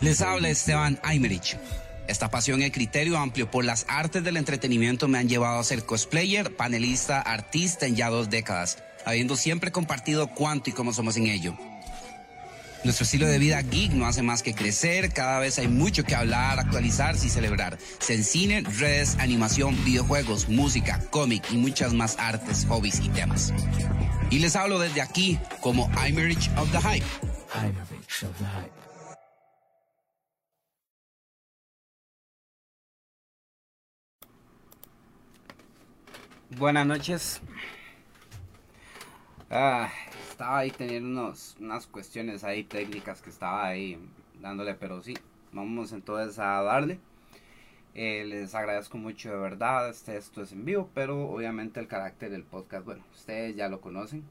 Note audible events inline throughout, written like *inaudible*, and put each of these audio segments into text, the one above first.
Les habla Esteban Aymerich. Esta pasión y criterio amplio por las artes del entretenimiento me han llevado a ser cosplayer, panelista, artista en ya dos décadas, habiendo siempre compartido cuánto y cómo somos en ello. Nuestro estilo de vida geek no hace más que crecer, cada vez hay mucho que hablar, actualizarse y celebrar. Se en cine, redes, animación, videojuegos, música, cómic y muchas más artes, hobbies y temas. Y les hablo desde aquí como Imerich of the Hype. of the Hype. Buenas noches. Ah, estaba ahí teniendo unos, unas cuestiones ahí técnicas que estaba ahí dándole, pero sí, vamos entonces a darle. Eh, les agradezco mucho de verdad, este, esto es en vivo, pero obviamente el carácter del podcast, bueno, ustedes ya lo conocen.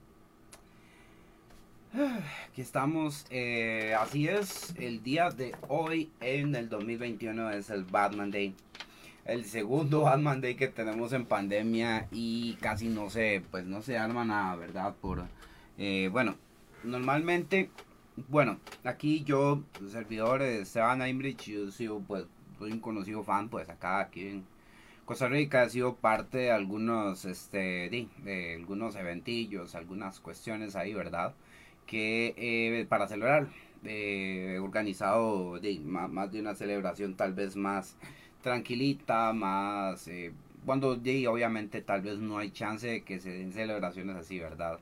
Aquí estamos, eh, así es, el día de hoy en el 2021 es el Batman Day el segundo Batman Day que tenemos en pandemia y casi no se, pues no se arma nada, ¿verdad? Por, eh, bueno, normalmente, bueno, aquí yo, servidor de Esteban Aimbridge, yo soy, pues, soy un conocido fan, pues acá, aquí en Costa Rica, he sido parte de algunos, este, de, algunos eventillos, algunas cuestiones ahí, ¿verdad? Que eh, para celebrar, eh, he organizado más de una celebración tal vez más tranquilita, más... Eh, cuando obviamente tal vez no hay chance de que se den celebraciones así, ¿verdad?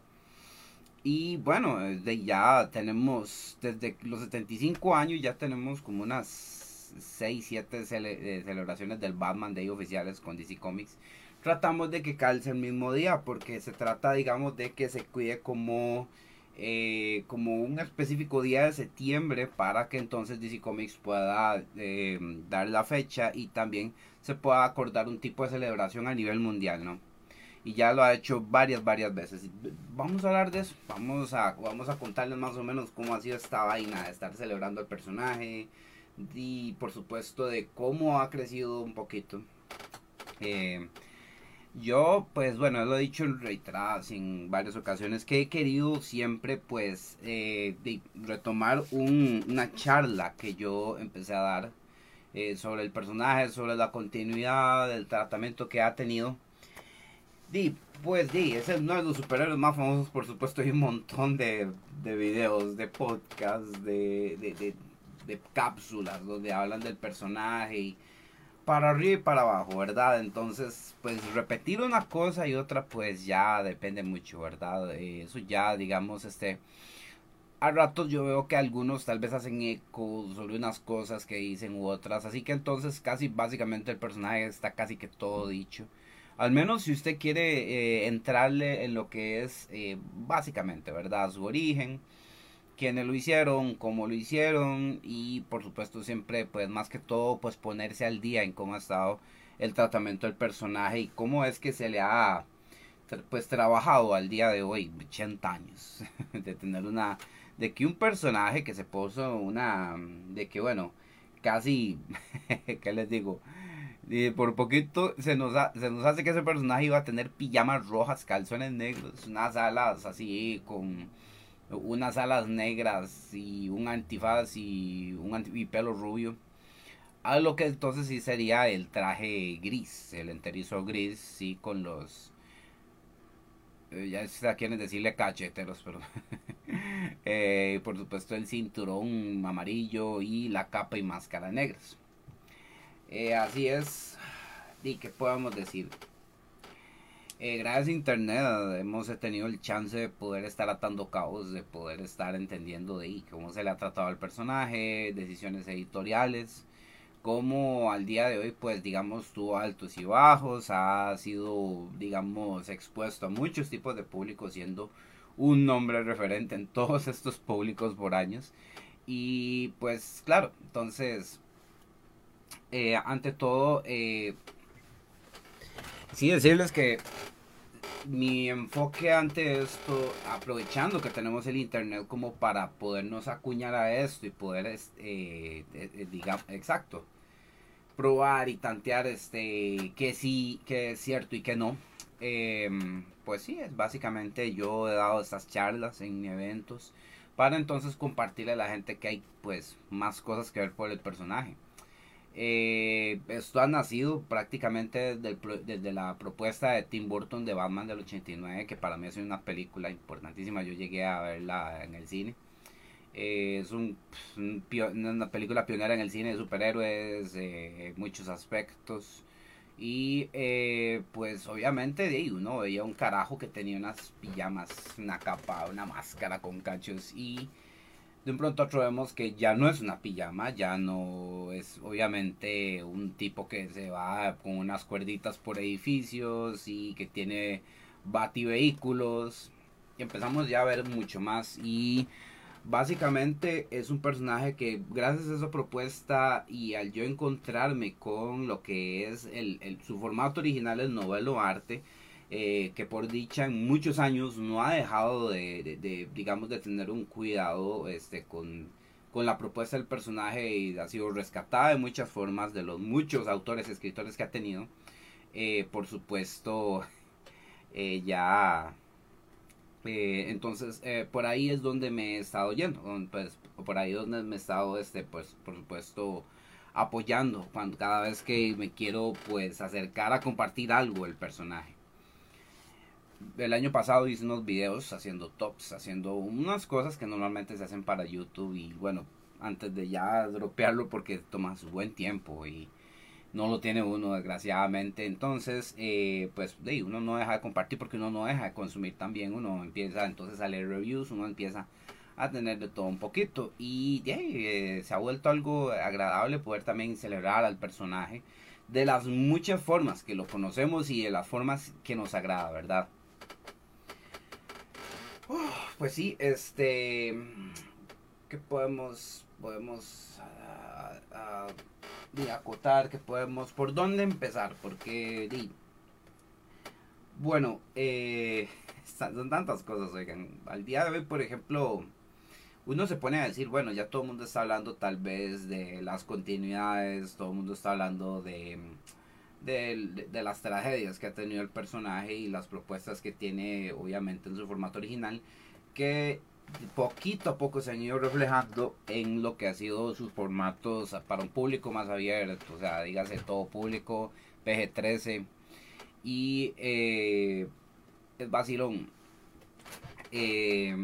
Y bueno, de ya tenemos, desde los 75 años ya tenemos como unas 6, 7 eh, celebraciones del Batman Day oficiales con DC Comics. Tratamos de que calce el mismo día porque se trata, digamos, de que se cuide como eh, como un específico día de septiembre para que entonces DC Comics pueda eh, dar la fecha y también se pueda acordar un tipo de celebración a nivel mundial, ¿no? Y ya lo ha hecho varias, varias veces. Vamos a hablar de eso, vamos a, vamos a contarles más o menos cómo ha sido esta vaina de estar celebrando el personaje y por supuesto de cómo ha crecido un poquito. Eh, yo, pues bueno, lo he dicho en reiteradas en varias ocasiones que he querido siempre, pues, eh, retomar una charla que yo empecé a dar eh, sobre el personaje, sobre la continuidad del tratamiento que ha tenido. Y pues, di, es uno de los superhéroes más famosos, por supuesto, hay un montón de, de videos, de podcasts, de, de, de cápsulas donde hablan del personaje y para arriba y para abajo, ¿verdad? Entonces, pues repetir una cosa y otra, pues ya depende mucho, ¿verdad? Eh, eso ya, digamos, este... A ratos yo veo que algunos tal vez hacen eco sobre unas cosas que dicen u otras, así que entonces casi básicamente el personaje está casi que todo dicho. Al menos si usted quiere eh, entrarle en lo que es eh, básicamente, ¿verdad? Su origen, quiénes lo hicieron, cómo lo hicieron y por supuesto siempre pues más que todo pues ponerse al día en cómo ha estado el tratamiento del personaje y cómo es que se le ha pues trabajado al día de hoy 80 años *laughs* de tener una de que un personaje que se puso una de que bueno casi *laughs* qué les digo por poquito se nos, se nos hace que ese personaje iba a tener pijamas rojas, calzones negros, unas alas así con unas alas negras y un antifaz y un pelo rubio. A lo que entonces sí sería el traje gris, el enterizo gris, sí, con los... Eh, ya está decirle cacheteros, *laughs* pero... eh, por supuesto el cinturón amarillo y la capa y máscara negras. Eh, así es. ¿Y qué podemos decir? Eh, gracias a internet hemos tenido el chance de poder estar atando cabos, de poder estar entendiendo de cómo se le ha tratado al personaje, decisiones editoriales, cómo al día de hoy pues digamos tuvo altos y bajos, ha sido digamos expuesto a muchos tipos de públicos siendo un nombre referente en todos *laughs* estos públicos por años. Y pues claro, entonces eh, ante todo eh, sí decirles que mi enfoque ante esto, aprovechando que tenemos el internet como para podernos acuñar a esto y poder, este, eh, eh, digamos, exacto, probar y tantear este, que sí, que es cierto y que no. Em, pues sí, es básicamente yo he dado estas charlas en eventos para entonces compartirle a la gente que hay pues más cosas que ver por el personaje. Eh, esto ha nacido prácticamente desde, la propuesta de Tim Burton de Batman del 89, que para mí es una película importantísima. Yo llegué a verla en el cine. Eh, es un, una película pionera en el cine de superhéroes, eh, muchos aspectos. Y eh, pues obviamente de uno veía un carajo que tenía unas pijamas, una capa, una máscara con cachos y de un pronto a otro vemos que ya no es una pijama, ya no es obviamente un tipo que se va con unas cuerditas por edificios y que tiene bativehículos. Y empezamos ya a ver mucho más y básicamente es un personaje que gracias a esa propuesta y al yo encontrarme con lo que es el, su formato original, el novelo arte, eh, que por dicha en muchos años no ha dejado de, digamos, de tener un cuidado este, con, con, la propuesta del personaje y ha sido rescatada de muchas formas de los muchos autores, escritores que ha tenido. Eh, por supuesto, *laughs* eh, ya... entonces, por ahí es donde me he estado yendo, pues, por ahí es donde me he estado, este, pues, por supuesto, apoyando cuando cada vez que me quiero, pues, acercar a compartir algo el personaje el año pasado hice unos videos haciendo tops, haciendo unas cosas que normalmente se hacen para YouTube y bueno, antes de ya dropearlo porque toma su buen tiempo y no lo tiene uno desgraciadamente, entonces eh, pues de, uno no deja de compartir porque uno no deja de consumir también, uno empieza entonces a leer reviews, uno empieza a tener de todo un poquito. Y eh, se ha vuelto algo agradable poder también celebrar al personaje de las muchas formas que lo conocemos y de las formas que nos agrada, ¿verdad? Pues sí, este. ¿Qué podemos. Podemos. Uh, acotar, que podemos. ¿Por dónde empezar? Porque. bueno, eh, *laughs* son tantas cosas, oigan. Al día de hoy, por ejemplo. Uno se pone a decir, bueno, ya todo el mundo está hablando tal vez de las continuidades, todo el mundo está hablando de de, las tragedias que ha tenido el personaje y las propuestas que tiene obviamente en su formato original que poquito a poco se han ido reflejando en lo que ha sido sus formatos para un público más abierto, o sea, dígase todo público, PG-13 y eh, es vacilón. Eh,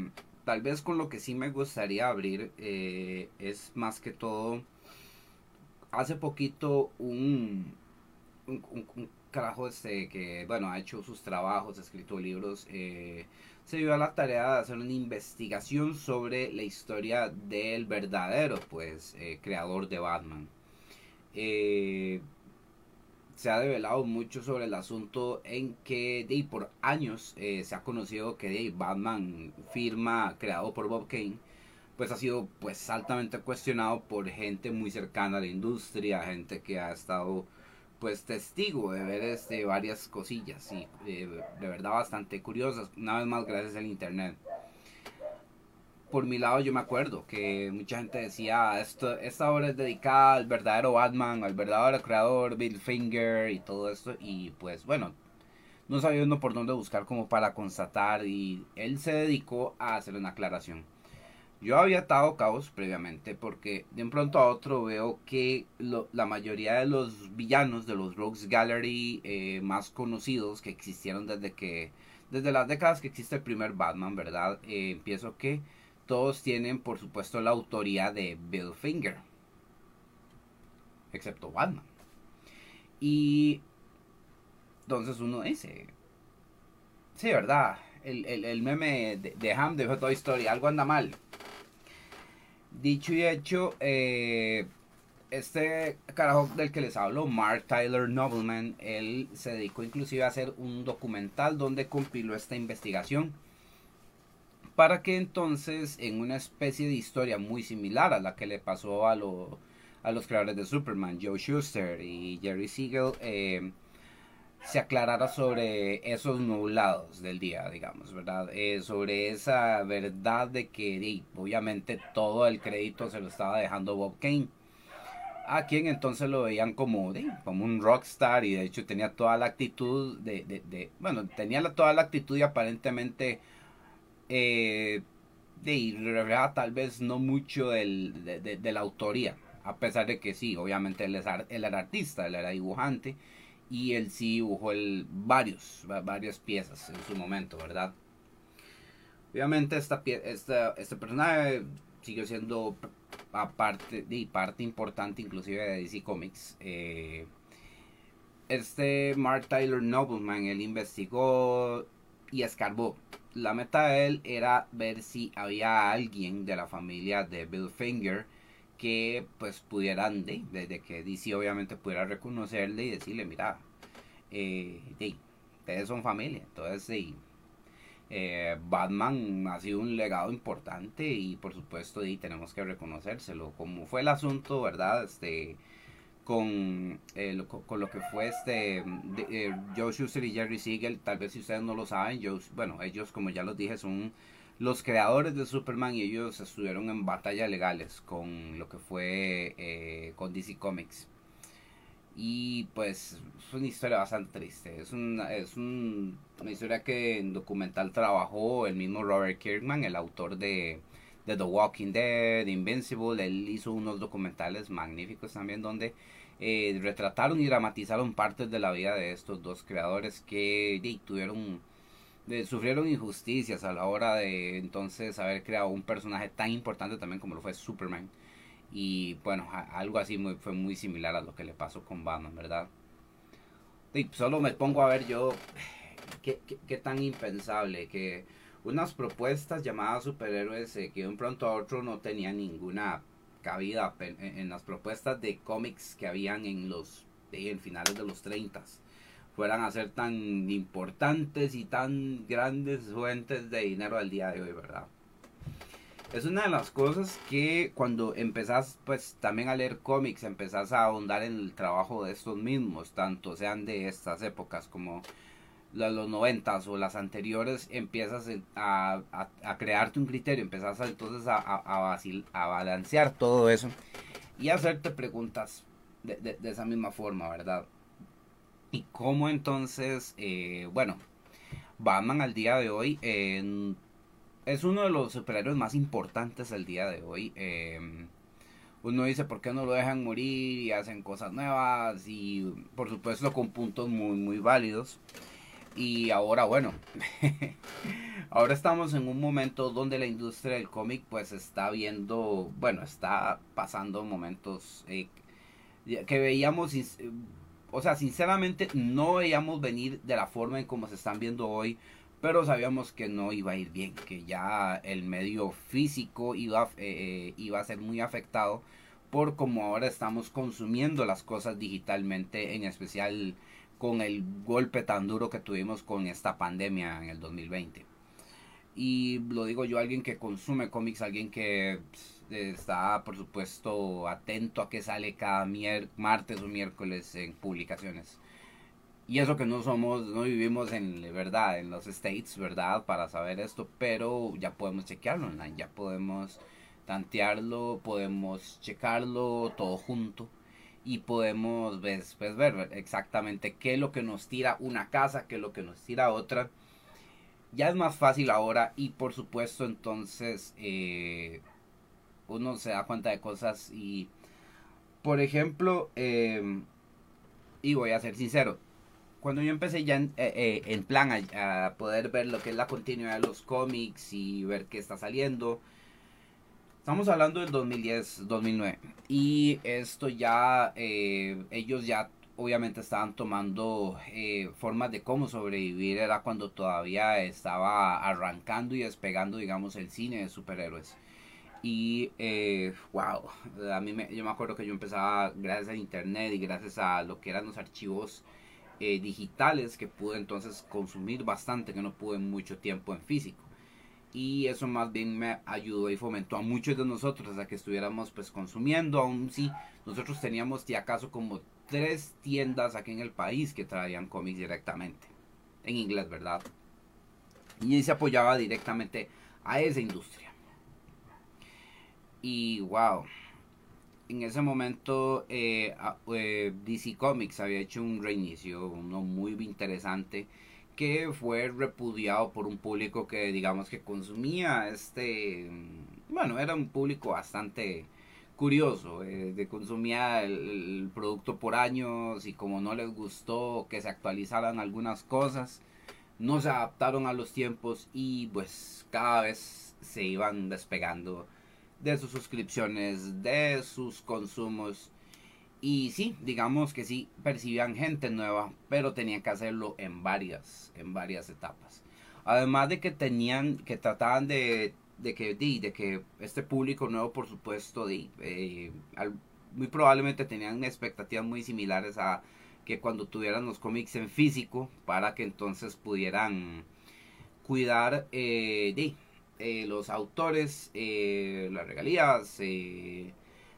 tal vez con lo que sí me gustaría abrir eh, es más que todo, hace poquito un, un, carajo este que, bueno, ha hecho sus trabajos, ha escrito libros, eh, se dio a la tarea de hacer una investigación sobre la historia del verdadero, pues, eh, creador de Batman. Eh, se ha develado mucho sobre el asunto en que de, por años se ha conocido que de, Batman, firma creado por Bob Kane, pues ha sido pues altamente cuestionado por gente muy cercana a la industria, gente que ha estado pues testigo de ver este varias cosillas y eh, de verdad bastante curiosas. Una vez más gracias al internet. Por mi lado yo me acuerdo que mucha gente decía esto esta obra es dedicada al verdadero Batman al verdadero creador Bill Finger y todo esto y pues bueno no sabía uno por dónde buscar como para constatar y él se dedicó a hacer una aclaración yo había atado caos previamente porque de un pronto a otro veo que la mayoría de los villanos de los Rogues Gallery eh, más conocidos que existieron desde que desde las décadas que existe el primer Batman, ¿verdad? Eh, empiezo que todos tienen por supuesto la autoría de Bill Finger, excepto Batman. Y entonces uno dice, sí, ¿verdad? El, meme de, de Ham de Toy Story, algo anda mal. Dicho y hecho, eh, este carajo del que les hablo, Mark Tyler Nobleman, él se dedicó inclusive a hacer un documental donde compiló esta investigación para que entonces en una especie de historia muy similar a la que le pasó a, a los creadores de Superman, Joe Schuster y Jerry Siegel, eh, se aclarara sobre esos nublados del día, digamos, ¿verdad? Eh, sobre esa verdad de que obviamente todo el crédito se lo estaba dejando Bob Kane. A quien entonces lo veían como, como un rockstar y de hecho tenía toda la actitud de, bueno, tenía toda la actitud y aparentemente eh, de, refleja tal vez no mucho del, de, la autoría, a pesar de que sí, obviamente él, él era artista, él era dibujante y él sí dibujó el, varios, varias piezas en su momento, ¿verdad? Obviamente esta, esta, este personaje siguió siendo y parte importante inclusive de DC Comics. Eh, este Mark Tyler Nobleman, él investigó y escarbó. La meta de él era ver si había alguien de la familia de Bill Finger que pues pudieran, desde que DC obviamente pudiera reconocerle y decirle, mira, eh, ustedes son familia, entonces sí, eh, Batman ha sido un legado importante y por supuesto y tenemos que reconocérselo, como fue el asunto, ¿verdad? Este, con, eh, lo, con lo que fue este eh, Joe Schuster y Jerry Siegel, tal vez si ustedes no lo saben, bueno, ellos como ya los dije son los creadores de Superman y ellos estuvieron en batallas legales con lo que fue eh, con DC Comics. Y pues es una historia bastante triste. Es, una, es una historia que en documental trabajó el mismo Robert Kirkman, el autor de, de The Walking Dead, Invincible. Él hizo unos documentales magníficos también donde eh, retrataron y dramatizaron partes de la vida de estos dos creadores que tuvieron sufrieron injusticias a la hora de entonces haber creado un personaje tan importante también como lo fue Superman. Y bueno, algo así muy, fue muy similar a lo que le pasó con Batman, ¿verdad? Y solo me pongo a ver yo *sighs* qué, tan impensable que unas propuestas llamadas superhéroes eh, que de un pronto a otro no tenían ninguna cabida en, las propuestas de cómics que habían en los en finales de los 30 fueran a ser tan importantes y tan grandes fuentes de dinero al día de hoy, ¿verdad? Es una de las cosas que cuando empezás pues también a leer cómics, empezás a ahondar en el trabajo de estos mismos, tanto sean de estas épocas como los noventas o las anteriores, empiezas a, a, crearte un criterio, empiezas entonces a, a, a, balancear todo eso y hacerte preguntas de esa misma forma, ¿verdad? Y cómo entonces, eh, bueno, Batman al día de hoy es uno de los superhéroes más importantes al día de hoy. Em, uno dice, ¿por qué no lo dejan morir y hacen cosas nuevas? Y por supuesto con puntos muy, muy válidos. Y ahora, bueno, *laughs* ahora estamos en un momento donde la industria del cómic pues está viendo, bueno, está pasando momentos eh, que veíamos o sea, sinceramente no veíamos venir de la forma en como se están viendo hoy, pero sabíamos que no iba a ir bien, que ya el medio físico iba, eh, eh, iba a ser muy afectado por como ahora estamos consumiendo las cosas digitalmente, en especial con el golpe tan duro que tuvimos con esta pandemia en el 2020. Y lo digo yo, alguien que consume cómics, alguien que está, por supuesto, atento a que sale cada martes o miércoles en publicaciones. Y eso que no somos, no vivimos en verdad, en los States, ¿verdad? Para saber esto, pero ya podemos chequearlo online, ya podemos tantearlo, podemos checarlo todo junto y podemos pues, pues, ver exactamente qué es lo que nos tira una casa, qué es lo que nos tira otra ya es más fácil ahora y por supuesto entonces eh, uno se da cuenta de cosas y por ejemplo em, y voy a ser sincero cuando yo empecé ya en, eh, eh, plan a, poder ver lo que es la continuidad de los cómics y ver qué está saliendo estamos hablando del 2010 2009 y esto ya ellos ya obviamente estaban tomando eh, formas de cómo sobrevivir, era cuando todavía estaba arrancando y despegando, digamos, el cine de superhéroes. Y, eh, wow, a mí me, yo me acuerdo que yo empezaba gracias a internet y gracias a lo que eran los archivos eh, digitales que pude entonces consumir bastante, que no pude mucho tiempo en físico. Y eso más bien me ayudó y fomentó a muchos de nosotros a que estuviéramos pues consumiendo, aún si nosotros teníamos si acaso como tres tiendas aquí en el país que traían cómics directamente. En inglés, ¿verdad? Y se apoyaba directamente a esa industria. Y wow. En ese momento eh, eh, DC Comics había hecho un reinicio, uno muy interesante, que fue repudiado por un público que digamos que consumía este, bueno, era un público bastante curioso, eh, consumía el, producto por años y como no les gustó que se actualizaran algunas cosas, no se adaptaron a los tiempos y pues cada vez se iban despegando de sus suscripciones, de sus consumos. Y sí, digamos que sí percibían gente nueva, pero tenían que hacerlo en varias, en varias etapas. Además de que tenían, que trataban de de que, de, que este público nuevo, por supuesto, de, eh, muy probablemente tenían expectativas muy similares a que cuando tuvieran los cómics en físico, para que entonces pudieran cuidar eh, de eh, los autores, las regalías,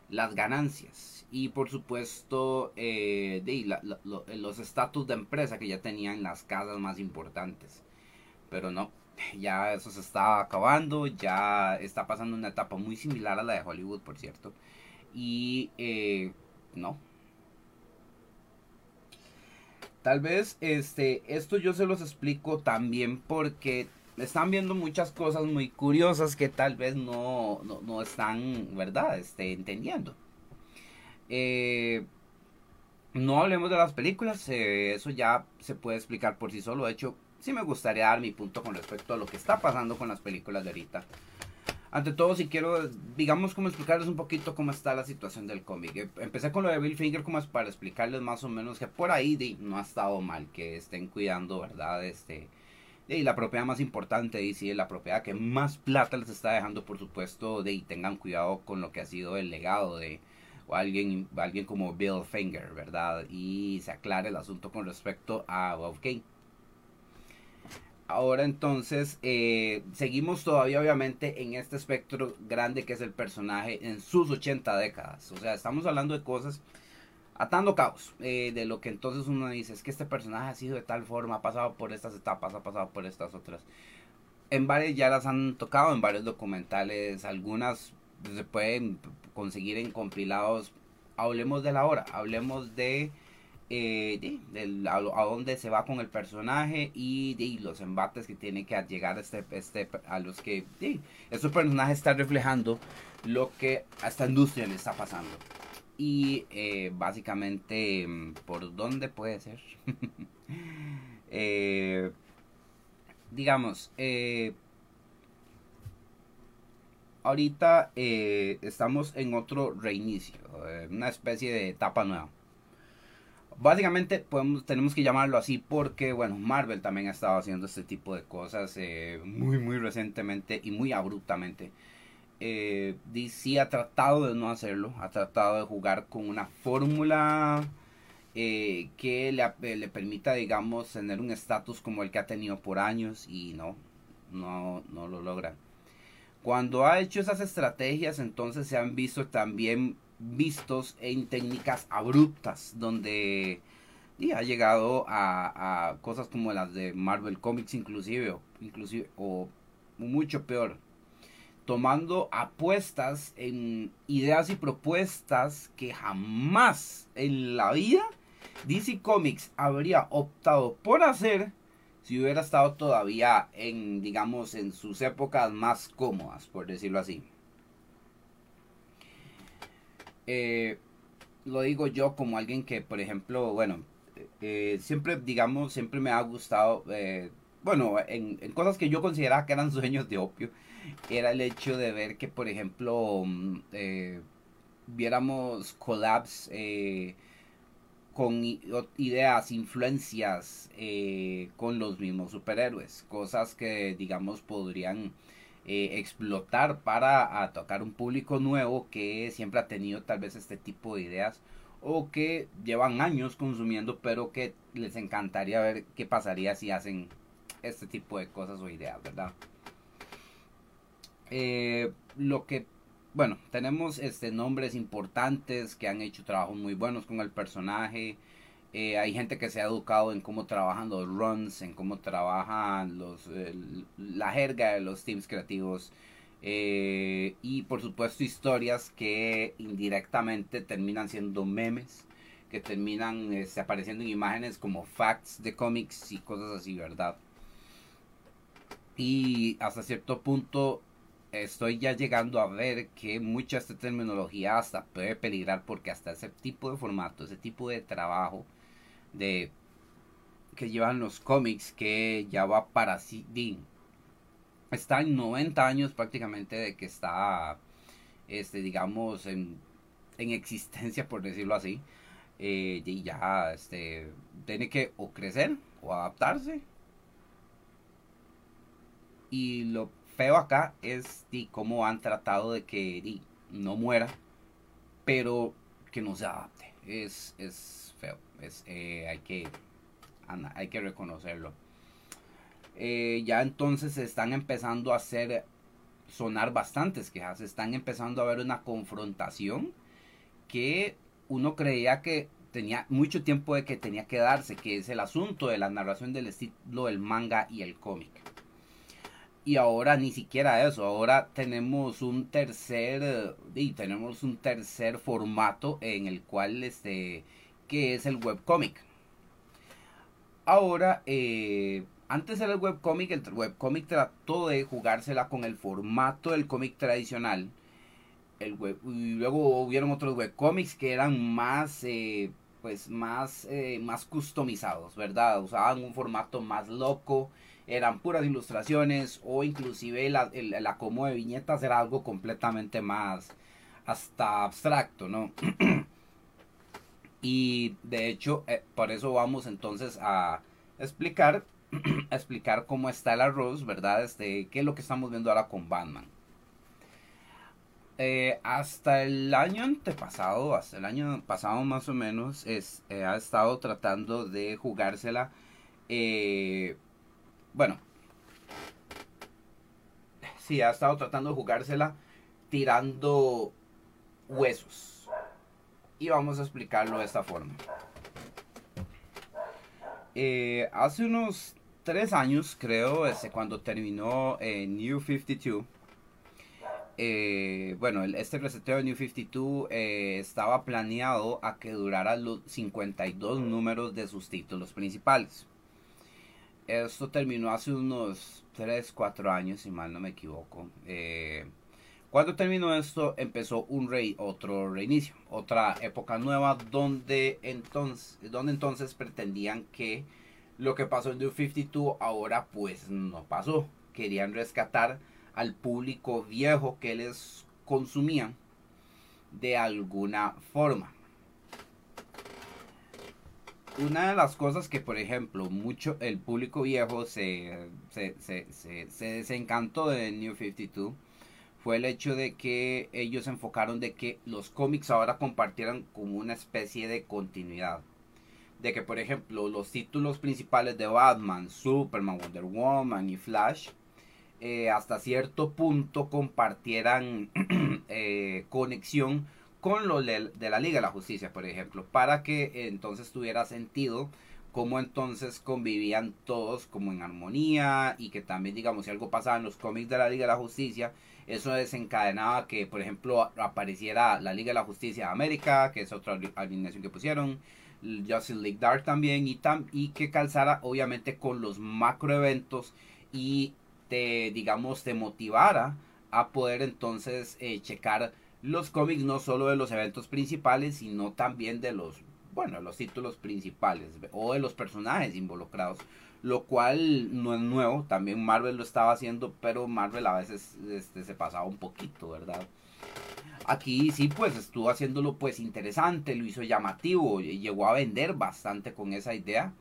las ganancias y por supuesto los estatus de empresa que ya tenían las casas más importantes. Pero no, *laughs* ya eso se está acabando, ya está pasando una etapa muy similar a la de Hollywood, por cierto. Y eh, no. Tal vez este, esto yo se los explico también porque están viendo muchas cosas muy curiosas que tal vez no, no, están, ¿verdad? Este, entendiendo. Eh, no hablemos de las películas, eh, eso ya se puede explicar por sí solo. De hecho, sí me gustaría dar mi punto con respecto a lo que está pasando con las películas de ahorita. Ante todo, si quiero, digamos, como explicarles un poquito cómo está la situación del cómic. Eh, empecé con lo de Bill Finger como para explicarles más o menos que por ahí no ha estado mal que estén cuidando, ¿verdad? Este, y la propiedad más importante, y sí, la propiedad que más plata les está dejando, por supuesto, de y tengan cuidado con lo que ha sido el legado de alguien, alguien como Bill Finger, ¿verdad? Y se aclare el asunto con respecto a Bob Kane. Ahora entonces eh, seguimos todavía obviamente en este espectro grande que es el personaje en sus 80 décadas. O sea, estamos hablando de cosas atando caos. Eh, de lo que entonces uno dice es que este personaje ha sido de tal forma, ha pasado por estas etapas, ha pasado por estas otras. En varias ya las han tocado, en varios documentales, algunas se pueden conseguir en compilados. Hablemos de la hora, hablemos de eh, a, dónde se va con el personaje y de, los embates que tiene que llegar este, este, a los que de, este personaje está reflejando lo que a esta industria le está pasando. Y eh, básicamente, mm, ¿por dónde puede ser? *laughs* Eh, digamos, ahorita estamos en otro reinicio, una especie de etapa nueva básicamente tenemos que llamarlo así porque, bueno, Marvel también ha estado haciendo este tipo de cosas eh, muy, muy recientemente y muy abruptamente. Eh, DC ha tratado de no hacerlo, ha tratado de jugar con una fórmula eh, que le, le, permita, digamos, tener un estatus como el que ha tenido por años y no, no, no lo logra. Cuando ha hecho esas estrategias, entonces se han visto también vistos en técnicas abruptas, donde y ha llegado a, cosas como las de Marvel Comics inclusive, o, inclusive, o mucho peor, tomando apuestas en ideas y propuestas que jamás en la vida DC Comics habría optado por hacer si hubiera estado todavía en, digamos, en sus épocas más cómodas, por decirlo así. Eh, lo digo yo como alguien que, por ejemplo, bueno, eh, siempre, digamos, siempre me ha gustado, eh, bueno, en, cosas que yo consideraba que eran sueños de opio, era el hecho de ver que, por ejemplo, mm, viéramos collabs con ideas, influencias con los mismos superhéroes, cosas que, digamos, podrían eh, explotar para tocar un público nuevo que siempre ha tenido tal vez este tipo de ideas o que llevan años consumiendo pero que les encantaría ver qué pasaría si hacen este tipo de cosas o ideas, ¿verdad? Eh, lo que, bueno, tenemos este, nombres importantes que han hecho trabajos muy buenos con el personaje. Eh, hay gente que se ha educado en cómo trabajan los runs, en cómo trabajan los, la jerga de los teams creativos. Eh, y por supuesto historias que indirectamente terminan siendo memes que terminan este, apareciendo en imágenes como facts de cómics y cosas así, ¿verdad? Y hasta cierto punto estoy ya llegando a ver que mucha esta terminología hasta puede peligrar porque hasta ese tipo de formato, ese tipo de trabajo de que llevan los cómics que ya va para sí, está en 90 años prácticamente de que está este digamos en, en existencia por decirlo así eh, y ya este tiene que o crecer o adaptarse y lo feo acá es de cómo han tratado de que no muera, pero que no se adapte. Es, es feo. Es, eh, hay, que, hay que reconocerlo. Eh, ya entonces se están empezando a hacer sonar bastantes quejas. Están empezando a haber una confrontación que uno creía que tenía mucho tiempo de que tenía que darse, que es el asunto de la narración del estilo del manga y el cómic. Y ahora ni siquiera eso, ahora tenemos un tercer y tenemos un tercer formato en el cual este que es el webcomic. Ahora eh, antes era el webcomic, el webcomic trató de jugársela con el formato del cómic tradicional. El web, y luego hubieron otros webcomics que eran más eh, pues más eh, más customizados, ¿verdad? Usaban un formato más loco eran puras ilustraciones o inclusive la, el, acomodo de viñetas era algo completamente más hasta abstracto, ¿no? *clears throat* y de hecho, eh, por eso vamos entonces a explicar, *clears throat* explicar cómo está el arroz, ¿verdad? Este, qué es lo que estamos viendo ahora con Batman. Eh, hasta el año antepasado, hasta el año pasado más o menos, es, eh, ha estado tratando de jugársela bueno, sí, ha estado tratando de jugársela tirando huesos. Y vamos a explicarlo de esta forma. Eh, hace unos tres años, creo, este, cuando terminó eh, New 52, eh, bueno, este reseteo de New 52 estaba planeado a que durara los 52 números de sus títulos principales. Esto terminó hace unos 3, 4 años, si mal no me equivoco. Eh, cuando terminó esto, empezó un rey, otro reinicio, otra época nueva, donde entonces, donde entonces pretendían que lo que pasó en The 52 ahora pues no pasó. Querían rescatar al público viejo que les consumían de alguna forma una de las cosas que, por ejemplo, mucho el público viejo se, se, se, se, desencantó de New 52 fue el hecho de que ellos enfocaron de que los cómics ahora compartieran como una especie de continuidad. De que, por ejemplo, los títulos principales de Batman, Superman, Wonder Woman y Flash, eh, hasta cierto punto compartieran *clears throat* eh, conexión con lo de, la Liga de la Justicia, por ejemplo, para que entonces tuviera sentido cómo entonces convivían todos como en armonía y que también, digamos, si algo pasaba en los cómics de la Liga de la Justicia, eso desencadenaba que, por ejemplo, apareciera la Liga de la Justicia de América, que es otra alineación que pusieron, Justice League Dark también, y, tam, y que calzara obviamente con los macroeventos y te, digamos, te motivara a poder entonces eh, checar los cómics no solo de los eventos principales, sino también de los, bueno, los títulos principales o de los personajes involucrados, lo cual no es nuevo, también Marvel lo estaba haciendo, pero Marvel a veces este, se pasaba un poquito, ¿verdad? Aquí sí, pues estuvo haciéndolo pues interesante, lo hizo llamativo, llegó a vender bastante con esa idea.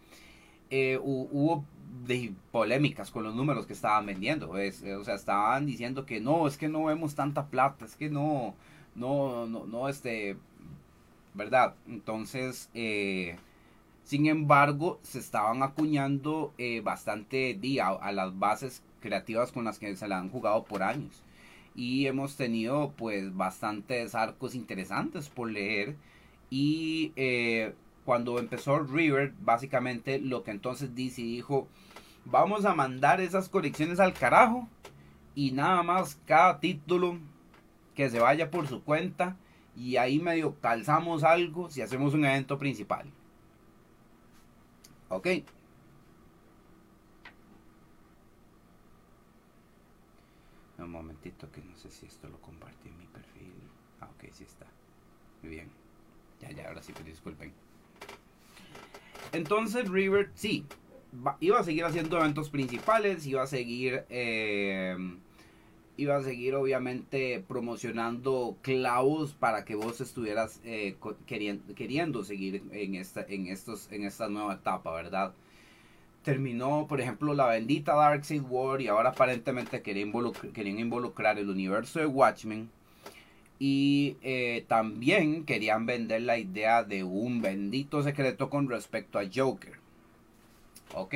Eh, hubo de polémicas con los números que estaban vendiendo. o sea, estaban diciendo que no, es que no vemos tanta plata, es que no, no, no, no, este, ¿verdad? Entonces, eh, sin embargo, se estaban acuñando eh, bastante día a las bases creativas con las que se la han jugado por años. Y hemos tenido pues bastantes arcos interesantes por leer. Y eh, cuando empezó River, básicamente lo que entonces DC dijo, vamos a mandar esas colecciones al carajo. Y nada más cada título que se vaya por su cuenta y ahí medio calzamos algo si hacemos un evento principal. Ok. Un momentito que no sé si esto lo compartí en mi perfil. Ah, ok, sí está. Muy bien. Ya, ya, ahora sí, pero disculpen. Entonces River, sí, iba a seguir haciendo eventos principales, iba a seguir, eh, iba a seguir obviamente promocionando clavos para que vos estuvieras eh, queriendo, queriendo seguir en esta, en estos, en esta nueva etapa, ¿verdad? terminó, por ejemplo, la bendita Darkseid War y ahora aparentemente querían involucrar, el universo de Watchmen. Y eh, también querían vender la idea de un bendito secreto con respecto a Joker. Ok.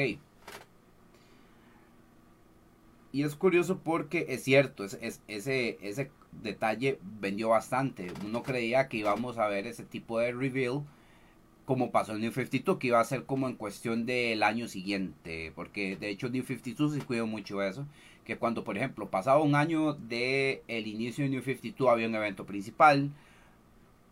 Y es curioso porque es cierto, es, ese, ese detalle vendió bastante. Uno creía que íbamos a ver ese tipo de reveal como pasó en New 52, que iba a ser como en cuestión del año siguiente, porque de hecho New 52 se cuidó mucho eso, que cuando por ejemplo pasaba un año de el inicio de New 52 había un evento principal,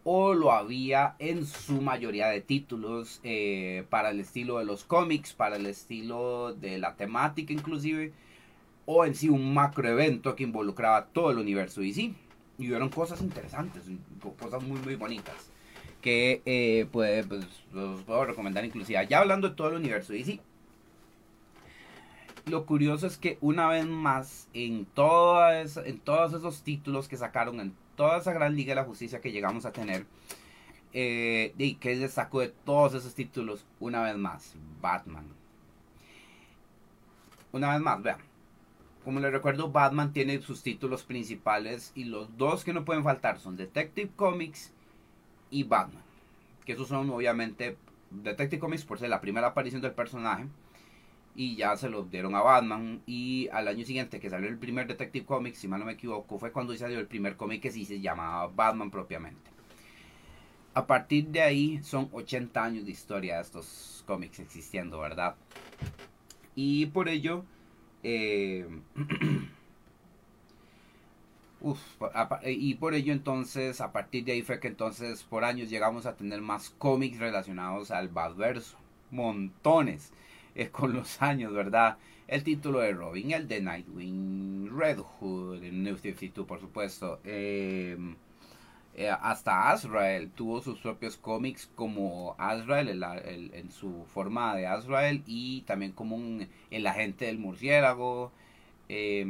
o lo había en su mayoría de títulos eh, para el estilo de los cómics, para el estilo de la temática inclusive, o en sí un macro evento que involucraba todo el universo sí, y hubieron cosas interesantes, cosas muy muy bonitas que eh, puede, pues, los puedo recomendar inclusive. Ya hablando de todo el universo DC. Lo curioso es que una vez más, en, todas, en todos esos títulos que sacaron, en toda esa gran Liga de la Justicia que llegamos a tener, eh, y que les sacó de todos esos títulos, una vez más, Batman. Una vez más, vean. Como les recuerdo, Batman tiene sus títulos principales y los dos que no pueden faltar son Detective Comics y Batman. Que esos son obviamente Detective Comics por ser la primera aparición del personaje. Y ya se lo dieron a Batman. Y al año siguiente que salió el primer Detective Comics, si mal no me equivoco, fue cuando salió el primer cómic que sí se llamaba Batman propiamente. A partir de ahí son 80 años de historia de estos cómics existiendo, ¿verdad? Y por ello... Eh, *clears throat* Uf, y por ello entonces, a partir de ahí fue que entonces por años llegamos a tener más cómics relacionados al Badverso. Montones eh, con los años, ¿verdad? El título de Robin, el de Nightwing, Red Hood, New 52 por supuesto. Em, eh, hasta Azrael tuvo sus propios cómics como Azrael en su forma de Azrael y también como un, el agente del murciélago. Eh,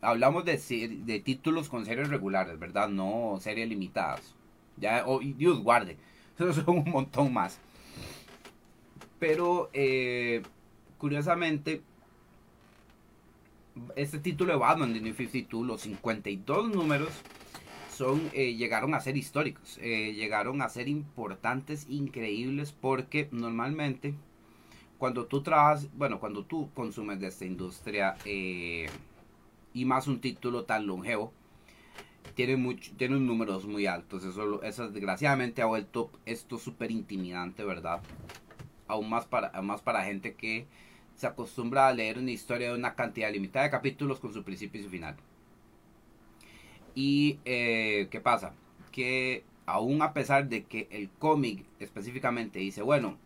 hablamos de, de títulos con series regulares, ¿verdad? No series limitadas. Ya, Dios guarde, *laughs* son un montón más. Pero, eh, curiosamente, este título de Batman de New 52, los 52 números, son, eh, llegaron a ser históricos, eh, llegaron a ser importantes, increíbles, porque normalmente cuando tú trabajas, bueno, cuando tú consumes de esta industria, y más un título tan longevo, tiene, mucho, tiene números muy altos. Eso, eso desgraciadamente ha vuelto esto súper intimidante, ¿verdad? Aún más para, más para gente que se acostumbra a leer una historia de una cantidad limitada de capítulos con su principio y su final. Y eh, ¿qué pasa? Que aún a pesar de que el cómic específicamente dice, bueno,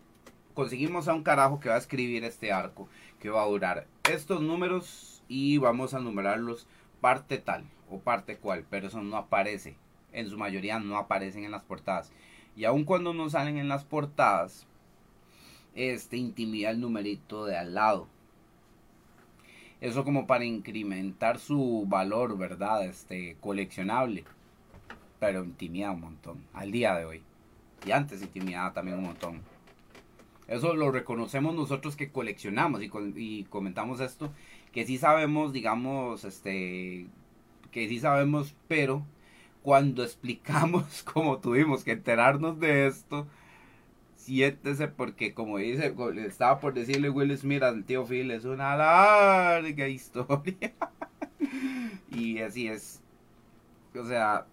conseguimos a un carajo que va a escribir este arco, que va a durar estos números y vamos a numerarlos parte tal o parte cual, pero eso no aparece. En su mayoría no aparecen en las portadas. Y aun cuando no salen en las portadas, este intimida el numerito de al lado. Eso como para incrementar su valor, ¿verdad? Este coleccionable. Pero intimida un montón. Al día de hoy. Y antes intimidaba también un montón. Eso lo reconocemos nosotros que coleccionamos y, y comentamos esto que sí sabemos, digamos, este, que sí sabemos, pero cuando explicamos *laughs* cómo tuvimos que enterarnos de esto, siéntese porque como dice, estaba por decirle Will Smith al tío Phil, es una larga historia. *laughs* y así es. O sea,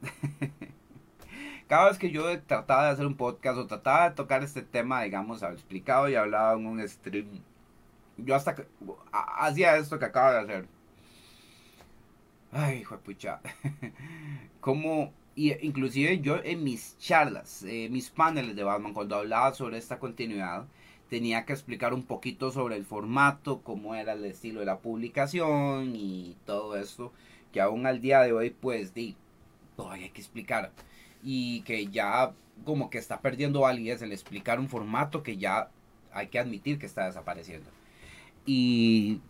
*laughs* cada vez que yo trataba de hacer un podcast o trataba de tocar este tema, digamos, explicado y hablaba en un stream yo hasta hacía esto que acaba de hacer. Ay, hijo de pucha. *laughs* ¿Cómo y inclusive yo en mis charlas, eh, mis paneles de Batman, cuando hablaba sobre esta continuidad, tenía que explicar un poquito sobre el formato, cómo era el estilo de la publicación y todo esto, que aún al día de hoy pues di, todavía hay que explicar. Y que ya como que está perdiendo validez el explicar un formato que ya hay que admitir que está desapareciendo. Y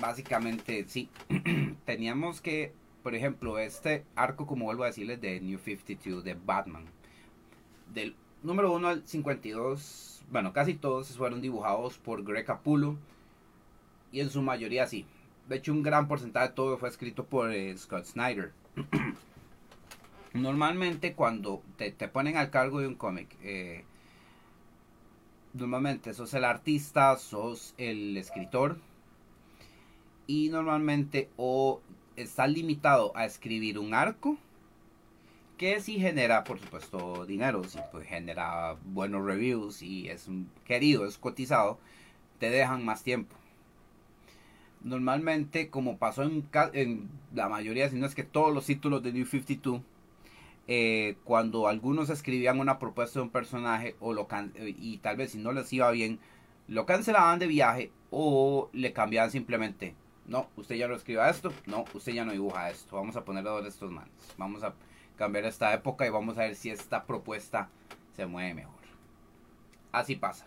básicamente sí, *clears throat* teníamos que por ejemplo, este arco, como vuelvo a decirles, de New 52, de Batman, del número 1 al 52, bueno, casi todos fueron dibujados por Greg Capullo, y en su mayoría sí. De hecho, un gran porcentaje de todo fue escrito por eh, Scott Snyder. *clears throat* Normalmente cuando te, ponen al cargo de un cómic, eh, normalmente sos el artista, sos el escritor, y normalmente o está limitado a escribir un arco que si genera, por supuesto, dinero, si pues genera buenos reviews y es querido, es cotizado, te dejan más tiempo. Normalmente, como pasó en, la mayoría, si no es que todos los títulos de New 52, eh, cuando algunos escribían una propuesta de un personaje o lo y tal vez si no les iba bien, lo cancelaban de viaje o le cambiaban simplemente no, usted ya lo escriba esto, no, usted ya no dibuja esto, vamos a ponerle dos de estos manos, vamos a cambiar esta época y vamos a ver si esta propuesta se mueve mejor. Así pasa,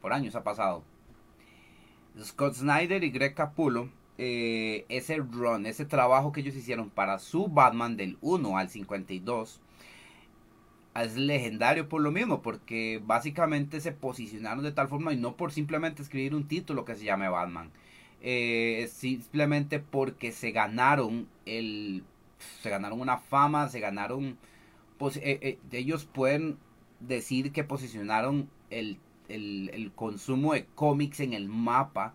por años ha pasado. Scott Snyder y Greg Capullo, eh, ese run, ese trabajo que ellos hicieron para su Batman del 1 al 52, es legendario por lo mismo, porque básicamente se posicionaron de tal forma y no por simplemente escribir un título que se llame Batman eh, simplemente porque se ganaron el se ganaron una fama se ganaron pues, eh, eh, ellos pueden decir que posicionaron el, el, consumo de cómics en el mapa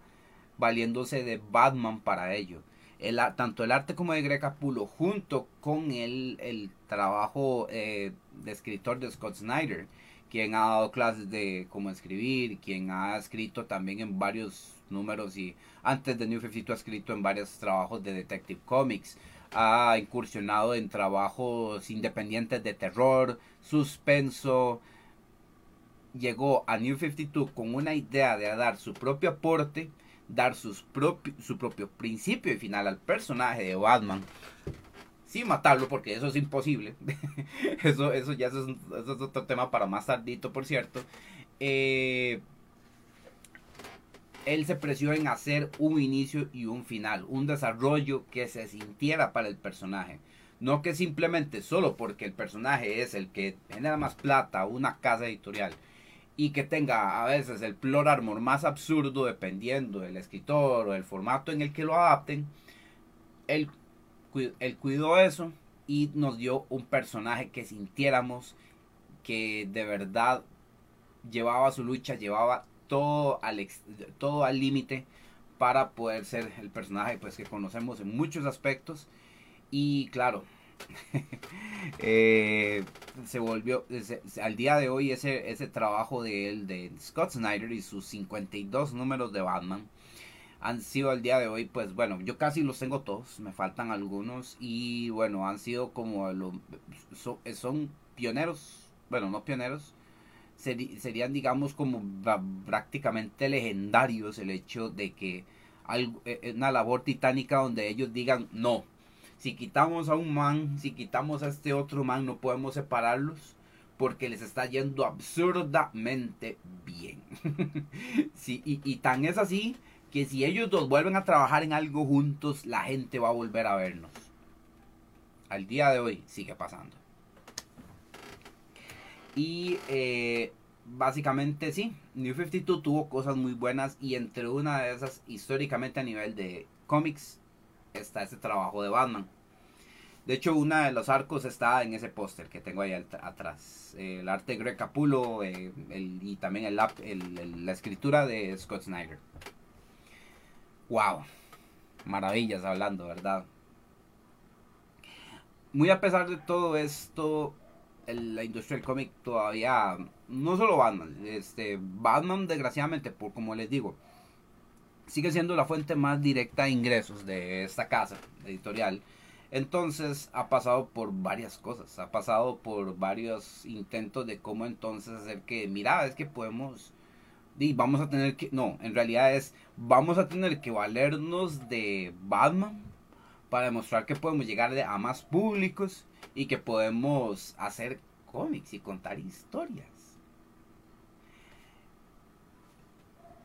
valiéndose de Batman para ello. El, tanto el arte como de Greg Capullo junto con el, el trabajo de escritor de Scott Snyder quien ha dado clases de cómo escribir quien ha escrito también en varios números y antes de New 52 ha escrito en varios trabajos de Detective Comics. Ha incursionado en trabajos independientes de terror, suspenso. Llegó a New 52 con una idea de dar su propio aporte, dar sus su propio principio y final al personaje de Batman sin matarlo, porque eso es imposible. *laughs* eso, eso ya es, eso es, otro tema para más tardito, por cierto. Eh, él se preció en hacer un inicio y un final, un desarrollo que se sintiera para el personaje. No que simplemente solo porque el personaje es el que genera más plata, una casa editorial, y que tenga a veces el plot armor más absurdo dependiendo del escritor o el formato en el que lo adapten, él, él cuidó eso y nos dio un personaje que sintiéramos que de verdad llevaba su lucha, llevaba todo al todo al límite para poder ser el personaje pues que conocemos en muchos aspectos. Y claro *laughs* eh, se volvió al día de hoy ese ese trabajo de él de Scott Snyder y sus 52 números de Batman han sido al día de hoy pues bueno yo casi los tengo todos me faltan algunos y bueno han sido como son pioneros bueno no pioneros serían, digamos, como prácticamente legendarios el hecho de que algo, eh, eh, una labor titánica donde ellos digan, no, si quitamos a un man, si quitamos a este otro man, no podemos separarlos porque les está yendo absurdamente bien. *laughs* sí, y, y tan es así que si ellos dos vuelven a trabajar en algo juntos, la gente va a volver a vernos. Al día de hoy sigue pasando. Y eh, básicamente sí, New 52 tuvo cosas muy buenas y entre una de esas, históricamente a nivel de cómics, está ese trabajo de Batman. De hecho, uno de los arcos está en ese póster que tengo ahí atrás. el arte de Greg Capullo eh, y también el, la escritura de Scott Snyder. ¡Wow! Maravillas hablando, ¿verdad? Muy a pesar de todo esto, la industria del cómic todavía, no solo Batman, este, Batman desgraciadamente, por como les digo, sigue siendo la fuente más directa de ingresos de esta casa editorial. Entonces ha pasado por varias cosas, ha pasado por varios intentos de cómo entonces hacer que, mira, es que podemos, y vamos a tener que, no, en realidad es, vamos a tener que valernos de Batman para demostrar que podemos llegar a más públicos y que podemos hacer cómics y contar historias.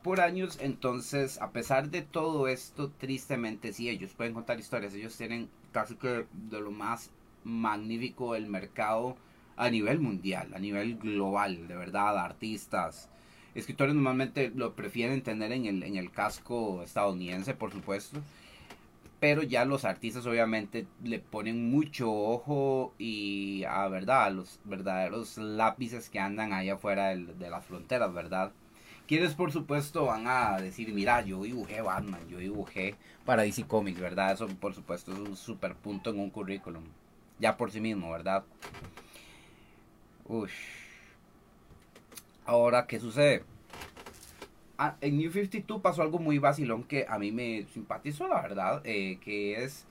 Por años, entonces, a pesar de todo esto, tristemente, sí, ellos pueden contar historias, ellos tienen casi que de lo más magnífico del mercado a nivel mundial, a nivel global, de verdad, artistas, escritores normalmente lo prefieren tener en el, en el casco estadounidense, por supuesto, pero ya los artistas obviamente le ponen mucho ojo y a verdad a los verdaderos lápices que andan allá afuera de, las fronteras, ¿verdad? Quienes por supuesto van a decir, mira, yo dibujé Batman, yo dibujé para DC Comics, ¿verdad? Eso por supuesto es un super punto en un currículum, ya por sí mismo, ¿verdad? Uy. Ahora, ¿qué sucede? En New 52 pasó algo muy vacilón que a mí me simpatizó, la verdad, eh, que es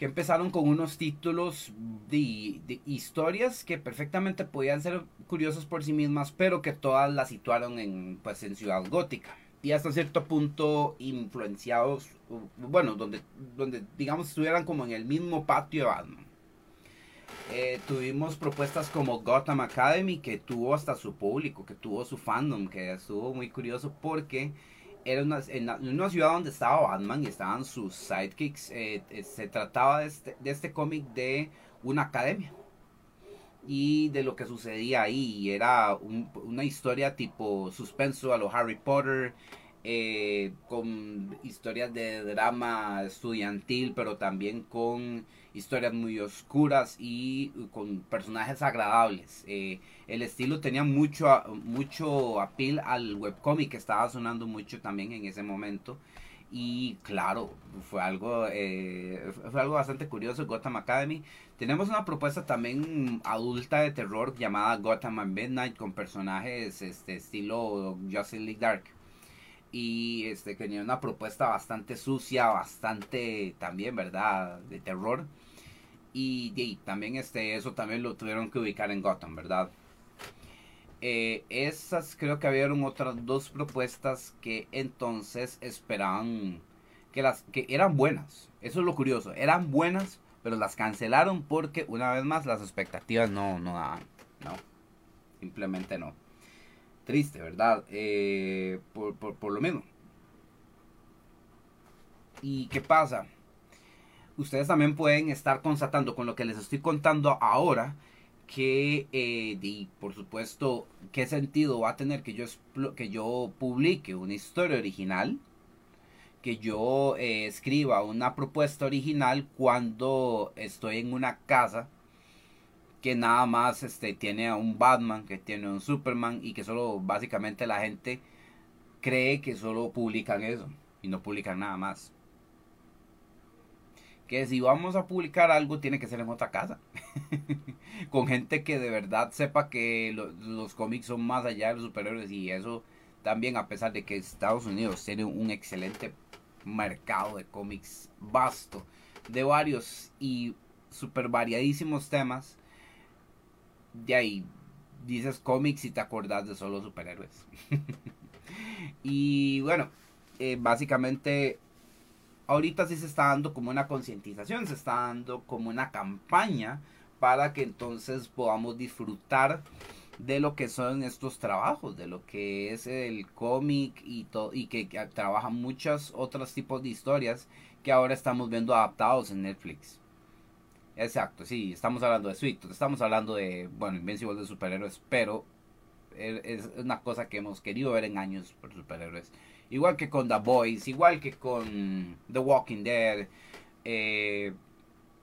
que empezaron con unos títulos de, historias que perfectamente podían ser curiosos por sí mismas, pero que todas las situaron en, pues, en Ciudad Gótica. Y hasta cierto punto influenciados, bueno, donde, donde digamos estuvieran como en el mismo patio de Batman. Eh, tuvimos propuestas como Gotham Academy, que tuvo hasta su público, que tuvo su fandom, que estuvo muy curioso porque era una, en, una ciudad donde estaba Batman y estaban sus sidekicks. Eh, eh, se trataba de este, de este cómic de una academia y de lo que sucedía ahí. Era una historia tipo suspenso a lo Harry Potter. Con historias de drama estudiantil, pero también con historias muy oscuras y con personajes agradables. Eh, el estilo tenía mucho, mucho appeal al webcomic que estaba sonando mucho también en ese momento. Y claro, fue algo, eh, fue algo bastante curioso Gotham Academy. Tenemos una propuesta también adulta de terror llamada Gotham and Midnight con personajes este estilo Justice League Dark y este tenía una propuesta bastante sucia, bastante también, ¿verdad? De terror. Y, también este, eso también lo tuvieron que ubicar en Gotham, ¿verdad? Eh, esas creo que habían otras dos propuestas que entonces esperaban que las que eran buenas. Eso es lo curioso, eran buenas, pero las cancelaron porque una vez más las expectativas no, no daban. No, simplemente no. Triste, ¿verdad? Eh, por, lo mismo. ¿Y qué pasa? ustedes también pueden estar constatando con lo que les estoy contando ahora que, eh, por supuesto, qué sentido va a tener que yo, que yo publique una historia original, que yo eh, escriba una propuesta original cuando estoy en una casa que nada más este, tiene a un Batman, que tiene un Superman y que solo básicamente la gente cree que solo publican eso y no publican nada más que si vamos a publicar algo tiene que ser en otra casa. *laughs* Con gente que de verdad sepa que los cómics son más allá de los superhéroes y eso también a pesar de que Estados Unidos tiene un excelente mercado de cómics vasto, de varios y super variadísimos temas, de ahí dices cómics y te acordás de solo superhéroes. *laughs* y bueno, eh, básicamente ahorita sí se está dando como una concientización, se está dando como una campaña para que entonces podamos disfrutar de lo que son estos trabajos, de lo que es el cómic y todo y que, trabaja muchos otros tipos de historias que ahora estamos viendo adaptados en Netflix. Exacto, sí, estamos hablando de Sweet, estamos hablando de, bueno, Invincible de superhéroes, pero es una cosa que hemos querido ver en años por superhéroes igual que con The Boys, igual que con The Walking Dead, eh,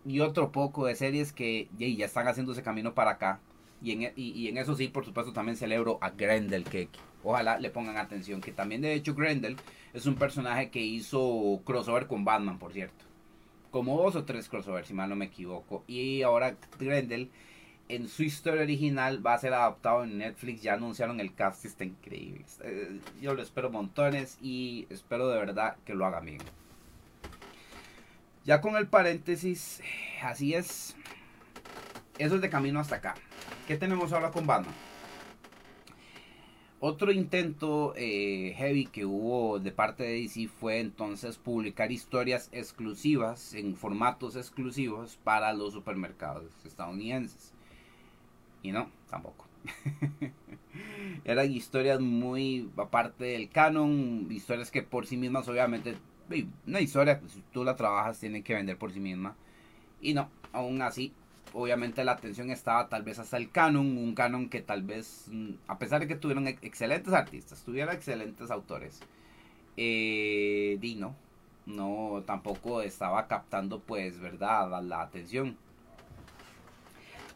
y otro poco de series que ya están haciendo ese camino para acá. En, y, en eso sí, por supuesto, también celebro a Grendel, que ojalá le pongan atención, que también de hecho Grendel es un personaje que hizo crossover con Batman, por cierto. Como dos o tres crossovers, si mal no me equivoco. Y ahora Grendel en su historia original va a ser adaptado en Netflix. Ya anunciaron el cast, está increíble. Eh, yo lo espero montones y espero de verdad que lo hagan bien. Ya con el paréntesis, así es. Eso es de camino hasta acá. ¿Qué tenemos ahora con Batman? Otro intento eh, heavy que hubo de parte de DC fue entonces publicar historias exclusivas en formatos exclusivos para los supermercados estadounidenses. Y no, tampoco. *laughs* Eran historias muy aparte del canon, historias que por sí mismas obviamente, una historia, pues, si tú la trabajas, tiene que vender por sí misma. Y no, aún así obviamente la atención estaba tal vez hasta el canon, un canon que tal vez, mm, a pesar de que tuvieron excelentes artistas, tuvieron excelentes autores, eh, Dino no tampoco estaba captando pues verdad la atención.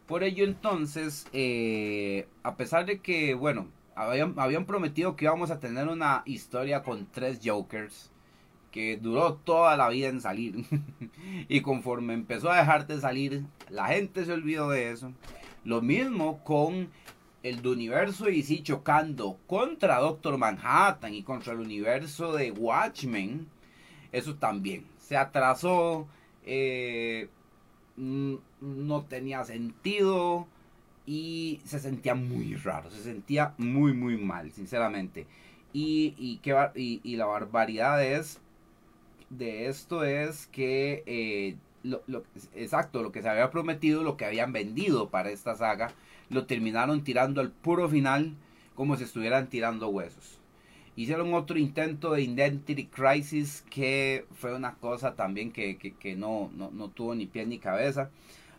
Por ello entonces, eh, a pesar de que, bueno, habían, habían prometido que íbamos a tener una historia con tres Jokers, que duró toda la vida en salir. *laughs* y conforme empezó a dejar de salir, la gente se olvidó de eso. Lo mismo con el universo y sí chocando contra Doctor Manhattan y contra el universo de Watchmen. Eso también se atrasó. Eh, no tenía sentido y se sentía muy raro, se sentía muy muy mal, sinceramente. Y, y, y, y la barbaridad es de esto es que, eh, exacto, lo que se había prometido, lo que habían vendido para esta saga, lo terminaron tirando al puro final como si estuvieran tirando huesos. Hicieron otro intento de Identity Crisis que fue una cosa también que, no, no, tuvo ni pie ni cabeza.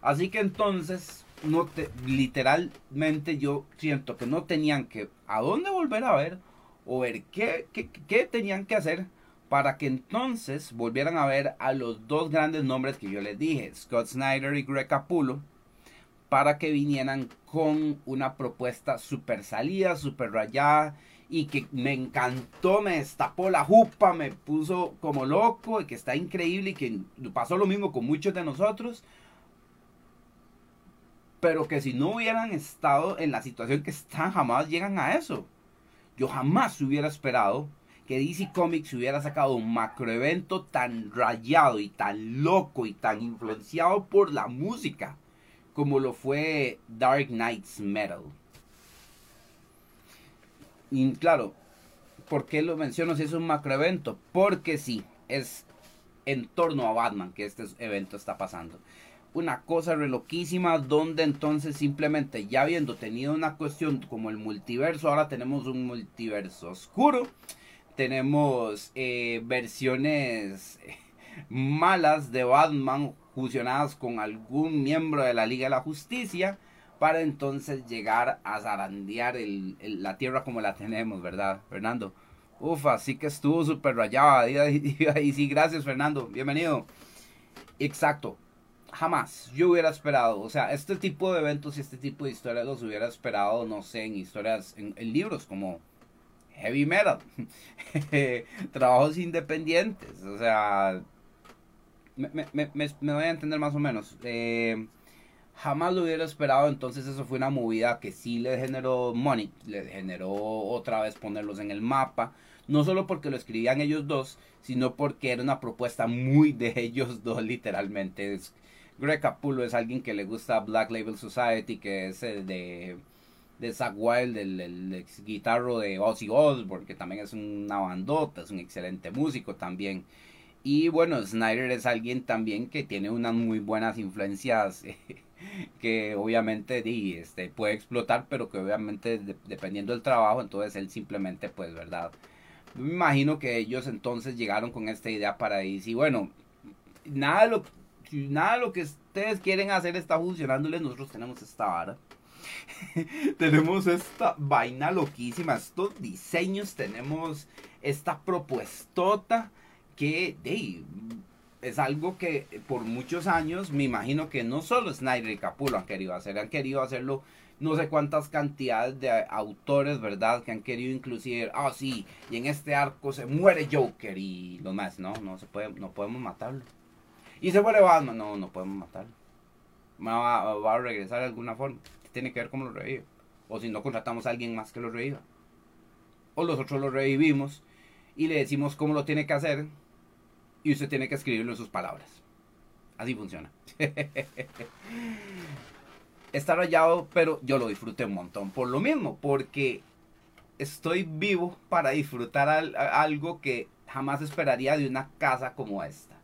Así que entonces, no te, literalmente yo siento que no tenían que a dónde volver a ver o ver qué, qué tenían que hacer para que entonces volvieran a ver a los dos grandes nombres que yo les dije, Scott Snyder y Greg Capullo, para que vinieran con una propuesta super salida, super rayada y que me encantó, me destapó la jupa, me puso como loco y que está increíble y que pasó lo mismo con muchos de nosotros. Pero que si no hubieran estado en la situación que están, jamás llegan a eso. Yo jamás hubiera esperado DC Comics hubiera sacado un macroevento tan rayado y tan loco y tan influenciado por la música como lo fue Dark Knight's Metal. Y claro, ¿por qué lo menciono si es un macroevento? Porque sí, es en torno a Batman que este evento está pasando. Una cosa reloquísima donde entonces simplemente ya habiendo tenido una cuestión como el multiverso, ahora tenemos un multiverso oscuro tenemos eh, versiones malas de Batman fusionadas con algún miembro de la Liga de la Justicia para entonces llegar a zarandear la tierra como la tenemos, ¿verdad, Fernando? Ufa, sí que estuvo súper rayada. *laughs* Y, sí, gracias, Fernando. Bienvenido. Exacto. Jamás yo hubiera esperado, o sea, este tipo de eventos y este tipo de historias los hubiera esperado, no sé, en historias, en libros como heavy metal, *laughs* trabajos independientes, o sea, me, voy a entender más o menos. Eh, jamás lo hubiera esperado, entonces eso fue una movida que sí le generó money, le generó otra vez ponerlos en el mapa, no solo porque lo escribían ellos dos, sino porque era una propuesta muy de *laughs* ellos dos literalmente. Greg Capullo es alguien que le gusta Black Label Society, que es el de de Zach Wild, el, ex guitarro de Ozzy Osbourne, que también es una bandota, es un excelente músico también. Y bueno, Snyder es alguien también que tiene unas muy buenas influencias *laughs* que obviamente este, puede explotar, pero que obviamente dependiendo del trabajo, entonces él simplemente, pues, ¿verdad? Me imagino que ellos entonces llegaron con esta idea para decir, bueno, nada de lo, nada de lo que ustedes quieren hacer está funcionándoles, nosotros tenemos esta vara *laughs* tenemos esta vaina loquísima, estos diseños, tenemos esta propuestota que es algo que por muchos años me imagino que no solo Snyder y Capullo han querido hacer, han querido hacerlo no sé cuántas cantidades de autores, ¿verdad? Que han querido inclusive, ah, sí, y en este arco se muere Joker y lo más, no, no se puede, no podemos matarlo. Y se muere Batman, no, no podemos matarlo. Va, va a regresar de alguna forma tiene que ver cómo lo revive. O si no, contratamos a alguien más que lo reviva. O nosotros lo revivimos y le decimos cómo lo tiene que hacer y usted tiene que escribirlo en sus palabras. Así funciona. *laughs* Está rayado, pero yo lo disfruté un montón. Por lo mismo, porque estoy vivo para disfrutar algo que jamás esperaría de una casa como esta.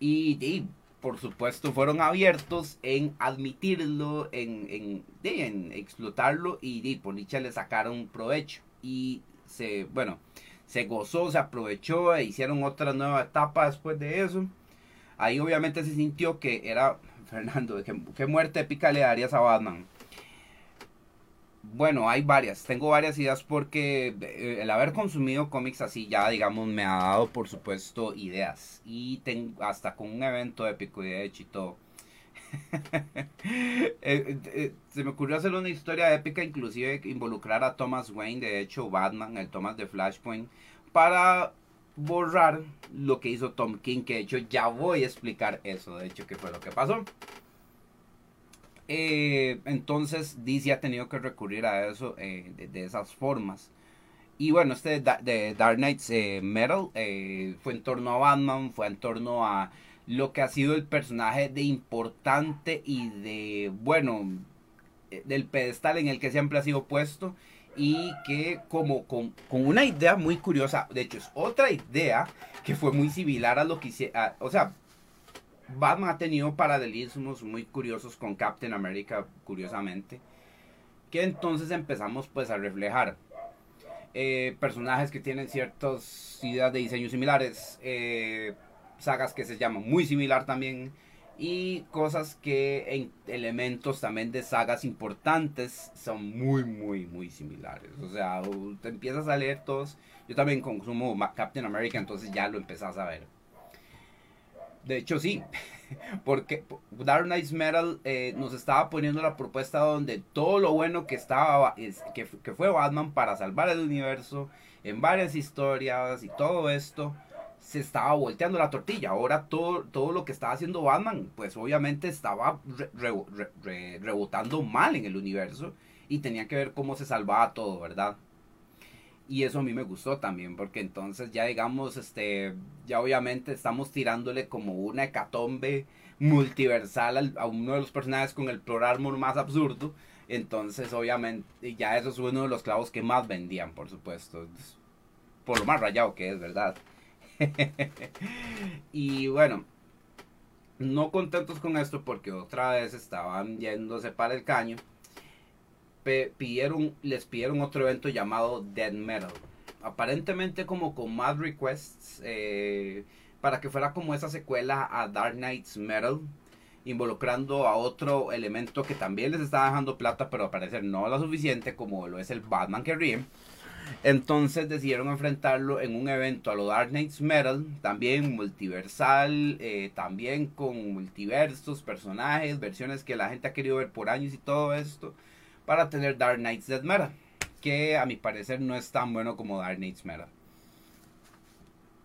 Y, por supuesto fueron abiertos en admitirlo, en, en, explotarlo y, por dicha le sacaron provecho. Y se, bueno, se gozó, se aprovechó e hicieron otra nueva etapa después de eso. Ahí obviamente se sintió que era, *laughs* Fernando, ¿qué, qué muerte épica le darías a Batman? Bueno, hay varias. Tengo varias ideas porque eh, el haber consumido cómics así ya, digamos, me ha dado, por supuesto, ideas. Y tengo hasta con un evento épico y de hecho y todo. *laughs* Eh, eh, se me ocurrió hacer una historia épica, inclusive involucrar a Thomas Wayne, de hecho, Batman, el Thomas de Flashpoint, para borrar lo que hizo Tom King, que de hecho ya voy a explicar eso, de hecho, qué fue lo que pasó. Eh, entonces DC ha tenido que recurrir a eso eh, de, esas formas. Y bueno, este de, Dark Knights eh, Metal fue en torno a Batman, fue en torno a lo que ha sido el personaje de importante y de, bueno, del pedestal en el que siempre ha sido puesto y que como con, una idea muy curiosa, de hecho es otra idea que fue muy similar a lo que hicieron, o sea, Batman ha tenido paralelismos muy curiosos con Captain America, curiosamente, que entonces empezamos pues a reflejar eh, personajes que tienen ciertas ideas de diseño similares, eh, sagas que se llaman muy similar también, y cosas que en elementos también de sagas importantes son muy, muy, muy similares. O sea, te empiezas a leer todos. Yo también consumo Captain America, entonces ya lo empezás a ver. De hecho, sí. *laughs* Porque Dark Knights Metal eh, nos estaba poniendo la propuesta donde todo lo bueno que estaba, que, que fue Batman para salvar el universo en varias historias y todo esto, se estaba volteando la tortilla. Ahora todo, todo lo que estaba haciendo Batman, pues obviamente estaba rebotando mal en el universo y tenía que ver cómo se salvaba todo, ¿verdad? Y eso a mí me gustó también, porque entonces ya digamos, este, ya obviamente estamos tirándole como una hecatombe multiversal a uno de los personajes con el Pro Armor más absurdo. Entonces, obviamente, ya eso es uno de los clavos que más vendían, por supuesto. Por lo más rayado que es, ¿verdad? *laughs* y bueno, no contentos con esto porque otra vez estaban yéndose para el caño pidieron, les pidieron otro evento llamado Dead Metal. Aparentemente como con más requests eh, para que fuera como esa secuela a Dark Knight's Metal, involucrando a otro elemento que también les está dejando plata, pero al parecer no lo suficiente como lo es el Batman que ríe. Entonces decidieron enfrentarlo en un evento a lo Dark Knight's Metal, también multiversal, eh, también con multiversos, personajes, versiones que la gente ha querido ver por años y todo esto para tener Dark Knights Dead Meta, que a mi parecer no es tan bueno como Dark Knights Meta.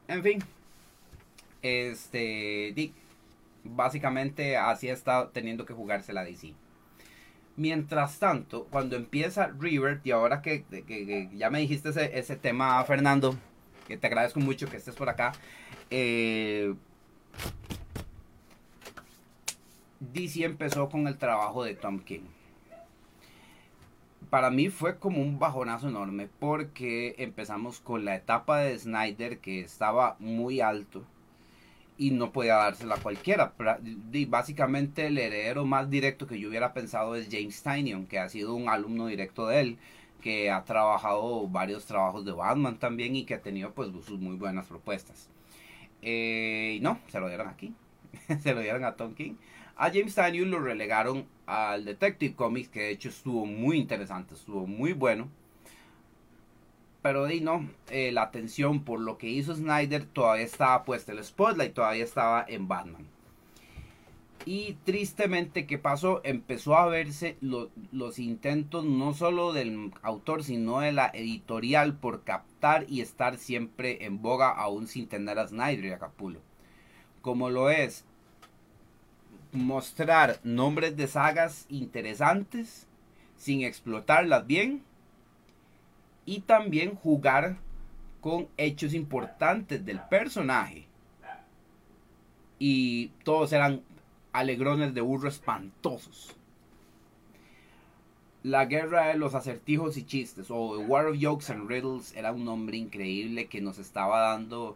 En fin, este, básicamente así está teniendo que jugarse la DC. Mientras tanto, cuando empieza River, y ahora que, ya me dijiste ese, tema, Fernando, que te agradezco mucho que estés por acá, eh, DC empezó con el trabajo de Tom King para mí fue como un bajonazo enorme porque empezamos con la etapa de Snyder que estaba muy alto y no podía dársela a cualquiera. Y básicamente el heredero más directo que yo hubiera pensado es James Tynion, que ha sido un alumno directo de él, que ha trabajado varios trabajos de Batman también y que ha tenido pues sus muy buenas propuestas. Eh, no, se lo dieron aquí, *laughs* se lo dieron a Tom King. A James Daniel lo relegaron al Detective Comics, que de hecho estuvo muy interesante, estuvo muy bueno. Pero de no, eh, la atención por lo que hizo Snyder todavía estaba puesta, el spotlight todavía estaba en Batman. Y tristemente, ¿qué pasó? Empezó a verse los intentos no solo del autor, sino de la editorial por captar y estar siempre en boga, aún sin tener a Snyder y a Capulo. Como lo es mostrar nombres de sagas interesantes sin explotarlas bien y también jugar con hechos importantes del personaje y todos eran alegrones de burro espantosos. La guerra de los acertijos y chistes, o War of Jokes and Riddles, era un nombre increíble que nos estaba dando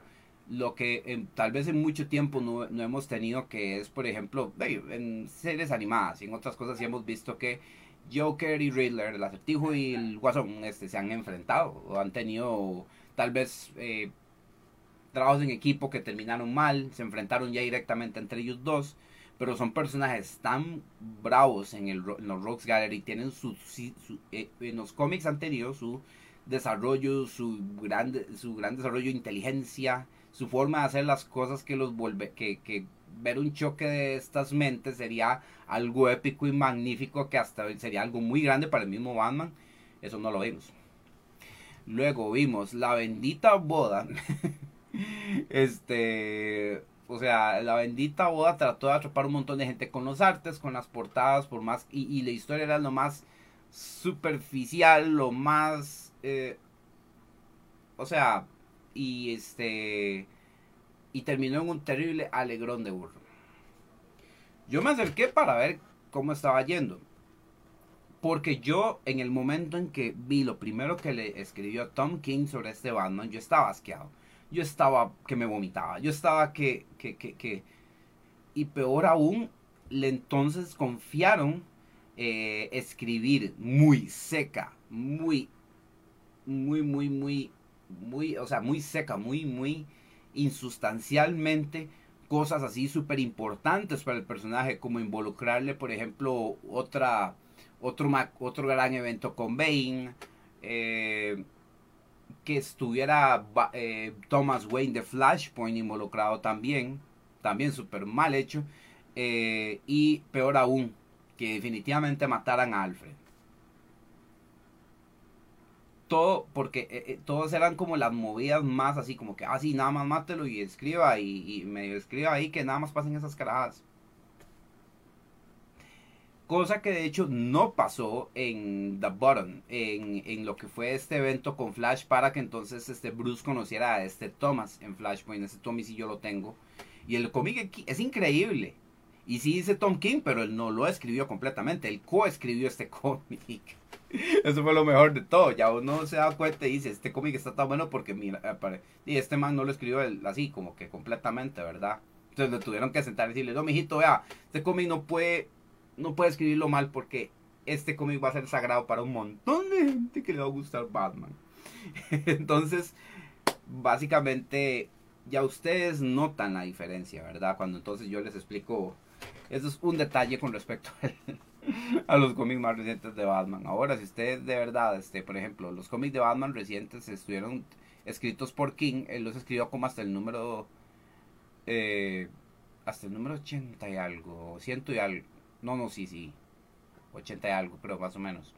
lo que tal vez en mucho tiempo no, hemos tenido, que es, por ejemplo, en series animadas y en otras cosas sí hemos visto que Joker y Riddler, el acertijo y el Guasón, este, se han enfrentado o han tenido tal vez eh, trabajos en equipo que terminaron mal, se enfrentaron ya directamente entre ellos dos, pero son personajes tan bravos en, el, los Rocks Gallery, tienen su, eh, en los cómics han tenido su desarrollo, su gran, su gran desarrollo de inteligencia, su forma de hacer las cosas que los vuelve, que, que ver un choque de estas mentes sería algo épico y magnífico que hasta sería algo muy grande para el mismo Batman. Eso no lo vimos. Luego vimos la bendita boda. *laughs* este, o sea, la bendita boda trató de atrapar un montón de gente con los artes, con las portadas, por más y, y la historia era lo más superficial, lo más, eh, o sea, y este y terminó en un terrible alegrón de burro. Yo me acerqué para ver cómo estaba yendo. Porque yo, en el momento en que vi lo primero que le escribió Tom King sobre este Batman, yo estaba asqueado. Yo estaba que me vomitaba. Yo estaba que, que, que, que... Y peor aún, le entonces confiaron eh, escribir muy seca, muy, muy, muy, muy muy, o sea, muy seca, muy, muy insustancialmente cosas así súper importantes para el personaje, como involucrarle, por ejemplo, otra, otro, otro gran evento con Bane, eh, que estuviera eh, Thomas Wayne de Flashpoint involucrado también, también súper mal hecho, eh, y peor aún, que definitivamente mataran a Alfred todo, porque eh, eh, eran como las movidas más así, como que, ah, sí, nada más mátelo y escriba y, y medio escriba ahí que nada más pasen esas carajadas. Cosa que de hecho no pasó en The Bottom, en, en, lo que fue este evento con Flash para que entonces este Bruce conociera a este Thomas en Flashpoint. Ese Tommy sí yo lo tengo. Y el cómic es increíble. Y sí dice Tom King, pero él no lo escribió completamente. Él coescribió este *laughs* cómic. Eso fue lo mejor de todo. Ya uno se da cuenta y dice, este cómic está tan bueno porque mira, y este man no lo escribió así, como que completamente, ¿verdad? Entonces le tuvieron que sentar y decirle, no, mijito, vea, este cómic no puede, no puede escribirlo mal porque este cómic va a ser sagrado para un montón de gente que le va a gustar Batman. *laughs* Entonces, básicamente, ya ustedes notan la diferencia, ¿verdad? Cuando entonces yo les explico, eso es un detalle con respecto al a los cómics más recientes de Batman. Ahora, si ustedes de verdad, este, por ejemplo, los cómics de Batman recientes estuvieron escritos por King, él los escribió como hasta el número, eh, hasta el número 80 y algo, ciento y algo, no, no, sí, sí, 80 y algo, pero más o menos.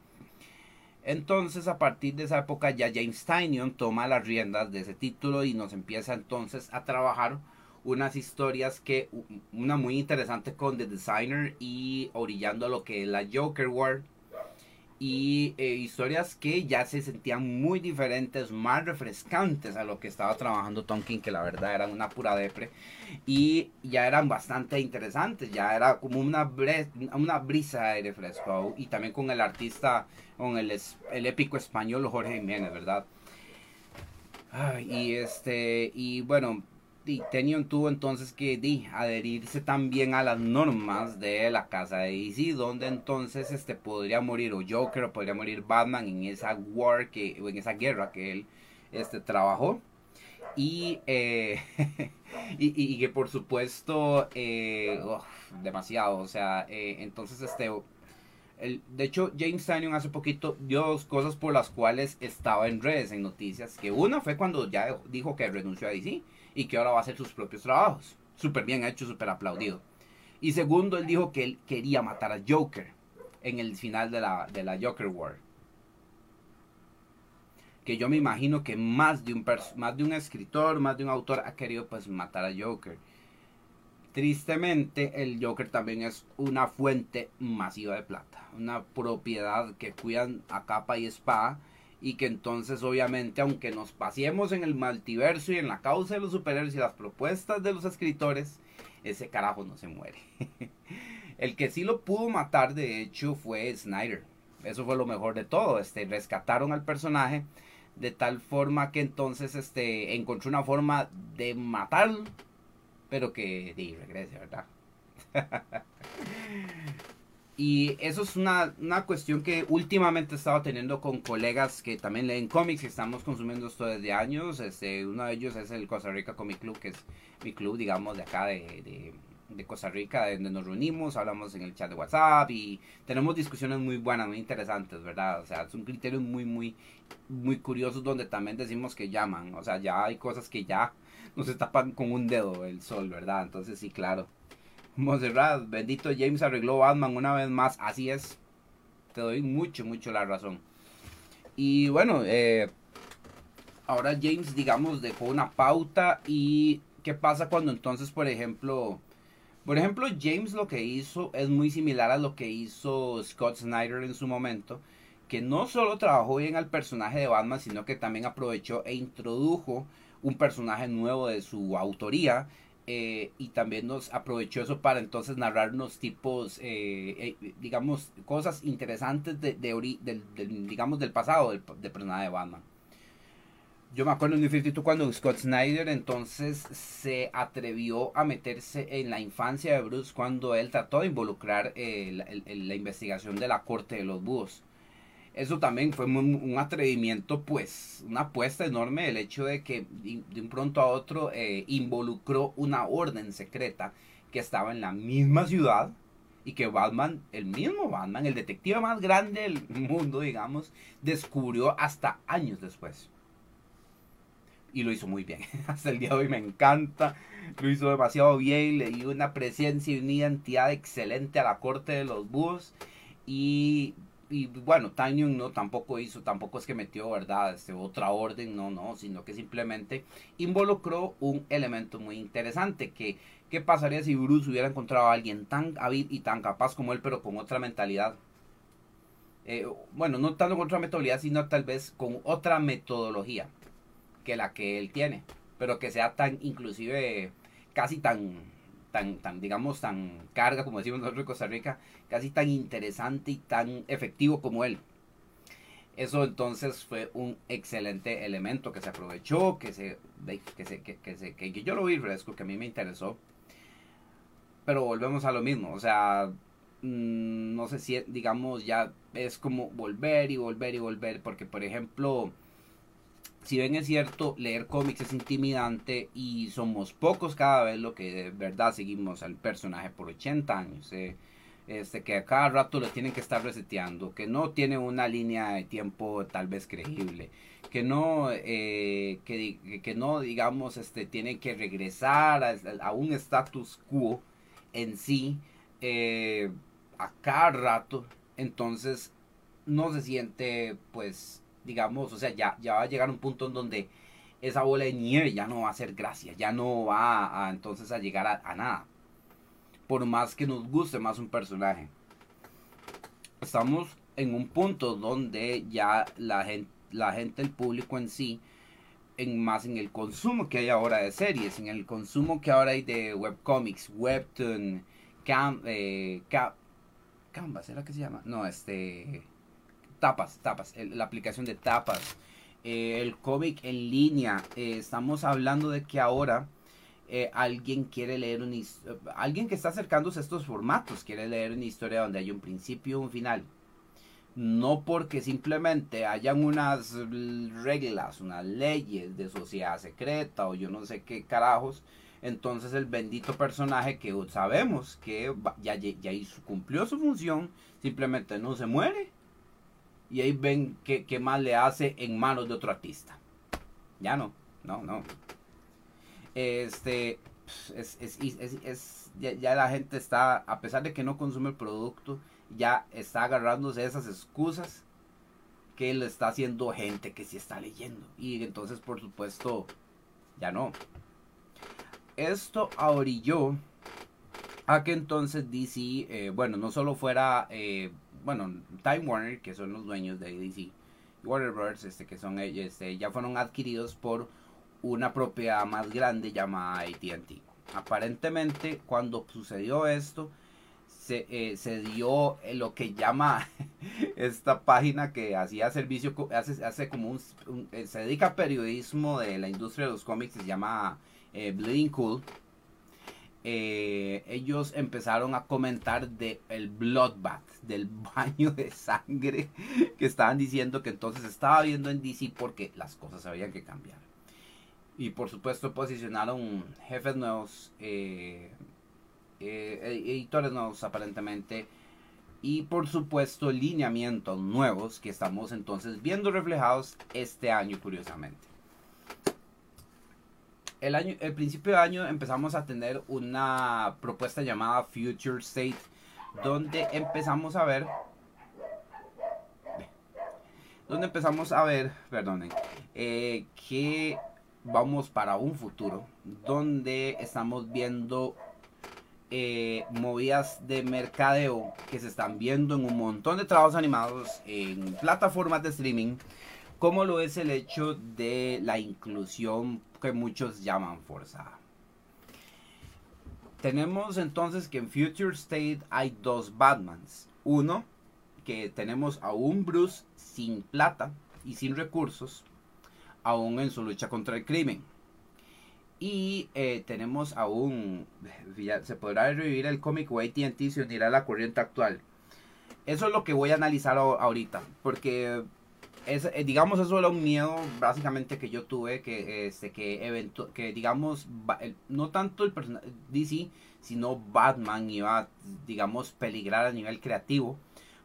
Entonces, a partir de esa época, ya James Tynion toma las riendas de ese título y nos empieza entonces a trabajar unas historias que, una muy interesante con The Designer y orillando a lo que es la Joker World. Y eh, historias que ya se sentían muy diferentes, más refrescantes a lo que estaba trabajando Tonkin, que la verdad eran una pura depre. Y ya eran bastante interesantes, ya era como una, una brisa de refresco. Y también con el artista, con el, el épico español Jorge Jiménez, ¿verdad? y este, y bueno, y tuvo entonces que adherirse también a las normas de la casa de DC, donde entonces este podría morir o Joker o podría morir Batman en esa war que, en esa guerra que él este, trabajó. Y, eh, *laughs* y, que por supuesto, eh, demasiado, o sea, eh, entonces este... De hecho, James Tynion hace poquito dio dos cosas por las cuales estaba en redes, en noticias. Que una fue cuando ya dijo que renunció a DC y que ahora va a hacer sus propios trabajos. Súper bien hecho, súper aplaudido. Y segundo, él dijo que él quería matar a Joker en el final de la, de la Joker War. Que yo me imagino que más de, un más de un escritor, más de un autor ha querido pues matar a Joker. Tristemente, el Joker también es una fuente masiva de plata. Una propiedad que cuidan a capa y espada y que entonces obviamente aunque nos pasemos en el multiverso y en la causa de los superhéroes y las propuestas de los escritores, ese carajo no se muere. *laughs* el que sí lo pudo matar, de hecho, fue Snyder. Eso fue lo mejor de todo. Este, rescataron al personaje de tal forma que entonces este, encontró una forma de matarlo, pero que regrese, ¿verdad? *laughs* y eso es una, una, cuestión que últimamente he estado teniendo con colegas que también leen cómics, que estamos consumiendo esto desde años. Este, uno de ellos es el Costa Rica Comic Club, que es mi club, digamos, de acá de de Costa Rica, donde nos reunimos, hablamos en el chat de WhatsApp y tenemos discusiones muy buenas, muy interesantes, ¿verdad? O sea, son criterios muy, muy, muy curiosos donde también decimos que llaman, o sea, ya hay cosas que ya nos tapan con un dedo el sol, ¿verdad? Entonces sí, claro. Monserrat, bendito James arregló Batman una vez más, así es. Te doy mucho, mucho la razón. Y bueno, eh, ahora James, digamos, dejó una pauta y ¿qué pasa cuando entonces, por ejemplo, por ejemplo, James lo que hizo es muy similar a lo que hizo Scott Snyder en su momento, que no solo trabajó bien al personaje de Batman, sino que también aprovechó e introdujo un personaje nuevo de su autoría eh, y también nos aprovechó eso para entonces narrarnos tipos, eh, eh, digamos, cosas interesantes de, digamos, del pasado del, del personaje de Batman yo me acuerdo en New 52 cuando Scott Snyder entonces se atrevió a meterse en la infancia de Bruce cuando él trató de involucrar eh, la, investigación de la corte de los búhos. Eso también fue un, atrevimiento, pues, una apuesta enorme el hecho de que de un pronto a otro eh, involucró una orden secreta que estaba en la misma ciudad y que Batman, el mismo Batman, el detective más grande del mundo, digamos, descubrió hasta años después y lo hizo muy bien. *laughs* Hasta el día de hoy me encanta. Lo hizo demasiado bien. Le dio una presencia y una identidad excelente a la corte de los búhos. Y, y bueno, Tanyon no tampoco hizo, tampoco es que metió, ¿verdad? Este, otra orden, no, no, sino que simplemente involucró un elemento muy interesante. Que, ¿Qué pasaría si Bruce hubiera encontrado a alguien tan hábil y tan capaz como él, pero con otra mentalidad? Eh, bueno, no tanto con otra mentalidad, sino tal vez con otra metodología que la que él tiene, pero que sea tan inclusive casi tan tan tan digamos tan carga como decimos nosotros en Costa Rica, casi tan interesante y tan efectivo como él. Eso entonces fue un excelente elemento que se aprovechó, que se que se que, se que, yo lo vi fresco, que a mí me interesó. Pero volvemos a lo mismo, o sea, mm, no sé si digamos ya es como volver y volver y volver porque por ejemplo si bien es cierto, leer cómics es intimidante y somos pocos cada vez lo que de verdad seguimos al personaje por 80 años. Eh, este, que a cada rato lo tienen que estar reseteando, que no tiene una línea de tiempo tal vez creíble, que no, eh, que, que, no digamos, este, tiene que regresar a, un status quo en sí eh, a cada rato, entonces no se siente pues digamos, o sea, ya, ya va a llegar un punto en donde esa bola de nieve ya no va a ser gracia, ya no va a, entonces a llegar a, nada. Por más que nos guste más un personaje. Estamos en un punto donde ya la gente, el público en sí, en más en el consumo que hay ahora de series, en el consumo que ahora hay de webcomics, webtoon, cam, eh, Canvas, ¿era que se llama? No, este tapas, tapas, la aplicación de tapas, eh, el cómic en línea. Eh, estamos hablando de que ahora eh, alguien quiere leer un alguien que está acercándose a estos formatos quiere leer una historia donde hay un principio y un final. No porque simplemente hayan unas reglas, unas leyes de sociedad secreta o yo no sé qué carajos. Entonces el bendito personaje que sabemos que ya, ya cumplió su función, simplemente no se muere y ahí ven qué, más le hace en manos de otro artista. Ya no, no, no. Este, es, es, ya, la gente está, a pesar de que no consume el producto, ya está agarrándose esas excusas que le está haciendo gente que sí está leyendo. Y entonces, por supuesto, ya no. Esto ahorilló a que entonces DC, eh, bueno, no solo fuera eh, bueno, Time Warner, que son los dueños de DC, Warner Bros., este, que son ellos, este, ya fueron adquiridos por una propiedad más grande llamada AT&T. aparentemente cuando sucedió esto, se, eh, se dio lo que llama *laughs* esta página que hacía servicio, hace, hace como un, eh, se dedica a periodismo de la industria de los cómics, se llama eh, Bleeding Cool. Ellos empezaron a comentar de el bloodbath, del *laughs* baño de sangre que estaban diciendo que entonces estaba viendo en DC porque las cosas habían que cambiar. Y por supuesto posicionaron jefes nuevos, eh, eh, editores nuevos aparentemente. Y por supuesto lineamientos nuevos que estamos entonces viendo reflejados este año curiosamente. El, año, el principio de año empezamos a tener una propuesta llamada Future State, donde empezamos a ver donde empezamos a ver, perdonen, eh, que vamos para un futuro donde estamos viendo eh, movidas de mercadeo que se están viendo en un montón de trabajos animados en plataformas de streaming, como lo es el hecho de la inclusión que muchos llaman forzada. Tenemos entonces que en Future State hay dos Batmans. Uno, que tenemos a un Bruce sin plata y sin recursos, aún en su lucha contra el crimen. Y eh, tenemos aún, se podrá revivir el cómic o ATT se unirá a la corriente actual. Eso es lo que voy a analizar ahorita, porque eh, digamos eso era un miedo básicamente que yo tuve, que, este, que, que digamos, no tanto el DC, sino Batman iba, digamos, peligrar a nivel creativo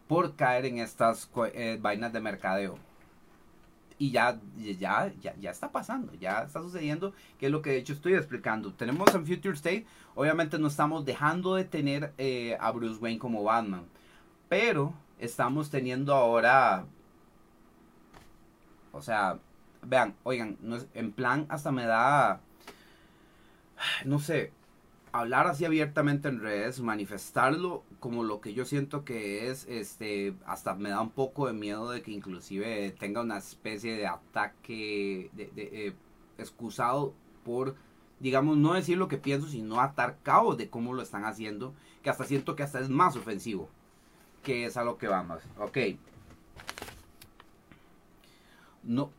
por caer en estas eh, vainas de mercadeo y ya, ya, ya, ya está pasando, ya está sucediendo, que es lo que de hecho estoy explicando. Tenemos en Future State, obviamente no estamos dejando de tener eh, a Bruce Wayne como Batman, pero estamos teniendo ahora, o sea, vean, oigan, no en plan hasta me da, no sé, hablar así abiertamente en redes, manifestarlo como lo que yo siento que es, este, hasta me da un poco de miedo de que inclusive tenga una especie de ataque de, eh, excusado por, digamos, no decir lo que pienso, sino atar cabo de cómo lo están haciendo, que hasta siento que hasta es más ofensivo, que es a lo que vamos. Ok. No,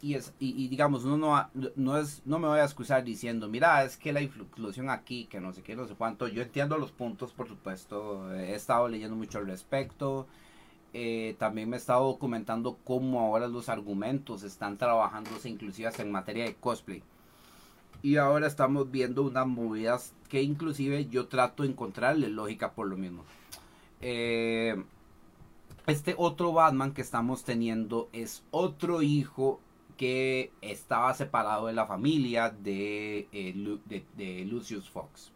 y, es, y, digamos, uno no, no, es, no me voy a excusar diciendo, mira, es que la inclusión aquí, que no sé qué, no sé cuánto. Yo entiendo los puntos, por supuesto. He estado leyendo mucho al respecto. Eh, también me he estado documentando cómo ahora los argumentos están trabajándose inclusive en materia de cosplay. Y ahora estamos viendo unas movidas que inclusive yo trato de encontrarle lógica por lo mismo. Eh, este otro Batman que estamos teniendo es otro hijo que estaba separado de la familia de, eh, de, Lucius Fox.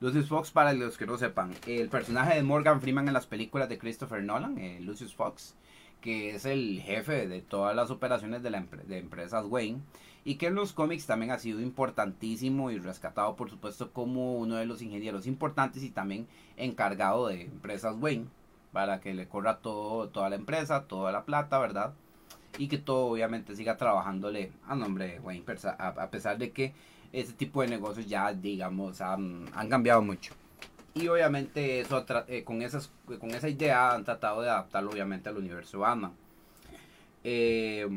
Lucius Fox, para los que no sepan, el personaje de Morgan Freeman en las películas de Christopher Nolan, eh, Lucius Fox, que es el jefe de todas las operaciones de, la de empresas Wayne, y que en los cómics también ha sido importantísimo y rescatado, por supuesto, como uno de los ingenieros importantes y también encargado de empresas Wayne, para que le corra todo, toda la empresa, toda la plata, ¿verdad? y que todo obviamente siga trabajándole a nombre de Wayne, a, pesar de que ese tipo de negocios ya, digamos, han, cambiado mucho. Y obviamente eso eh, con, esas, con esa idea han tratado de adaptarlo obviamente al universo Batman. Eh,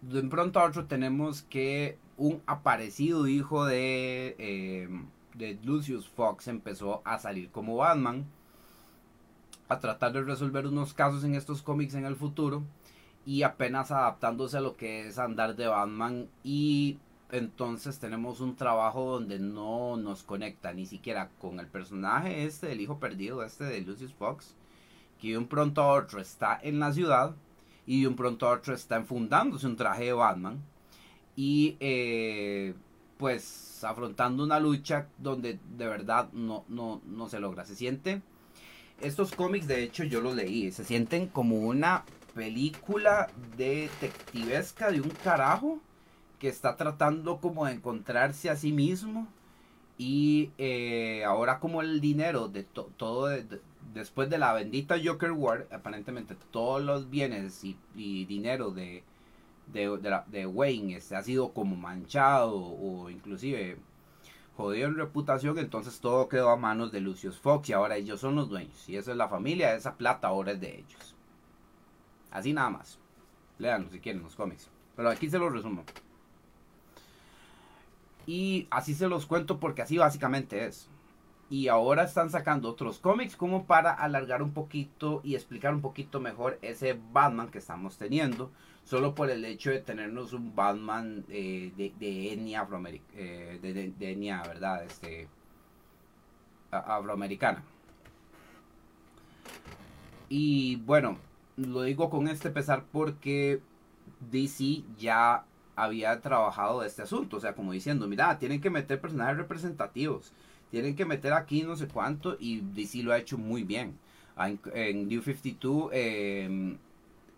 de pronto a otro tenemos que un aparecido hijo de, eh, de Lucius Fox empezó a salir como Batman a tratar de resolver unos casos en estos cómics en el futuro y apenas adaptándose a lo que es andar de Batman y entonces tenemos un trabajo donde no nos conecta ni siquiera con el personaje este del hijo perdido este de Lucius Fox que de un pronto a otro está en la ciudad y de un pronto a otro está enfundándose un traje de Batman y eh, pues afrontando una lucha donde de verdad no, no, no se logra. Se siente estos cómics, de hecho, yo los leí. Se sienten como una película detectivesca de un carajo que está tratando como de encontrarse a sí mismo. Y eh, ahora como el dinero de todo, después de la bendita Joker War, aparentemente todos los bienes y, dinero de, de, Wayne este, ha sido como manchado o inclusive jodido en reputación, entonces todo quedó a manos de Lucius Fox y ahora ellos son los dueños. Y esa es la familia, esa plata ahora es de ellos. Así nada más. Leanlo si quieren los cómics. Pero aquí se los resumo. Y así se los cuento porque así básicamente es. Y ahora están sacando otros cómics como para alargar un poquito y explicar un poquito mejor ese Batman que estamos teniendo. Solo por el hecho de tenernos un Batman eh, de, etnia afroamericana. Eh, de, etnia, ¿verdad? Este, afroamericana. Y bueno, lo digo con este pesar porque DC ya había trabajado este asunto. O sea, como diciendo, mira, tienen que meter personajes representativos. Tienen que meter aquí no sé cuánto. Y DC lo ha hecho muy bien. En, New 52, eh,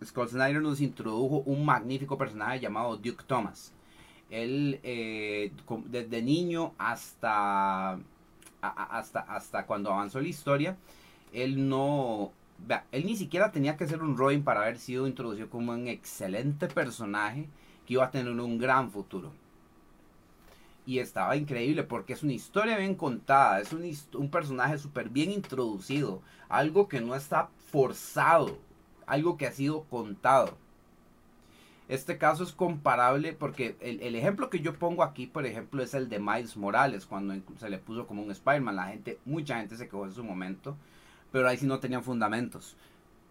Scott Snyder nos introdujo un magnífico personaje llamado Duke Thomas. Él, eh, desde niño hasta, hasta, hasta cuando avanzó la historia, él no él ni siquiera tenía que ser un Robin para haber sido introducido como un excelente personaje que iba a tener un gran futuro. Y estaba increíble porque es una historia bien contada, es un, un personaje súper bien introducido, algo que no está forzado, algo que ha sido contado. Este caso es comparable porque el, el, ejemplo que yo pongo aquí, por ejemplo, es el de Miles Morales, cuando se le puso como un Spider-Man. La gente, mucha gente se quejó en su momento pero ahí sí no tenían fundamentos.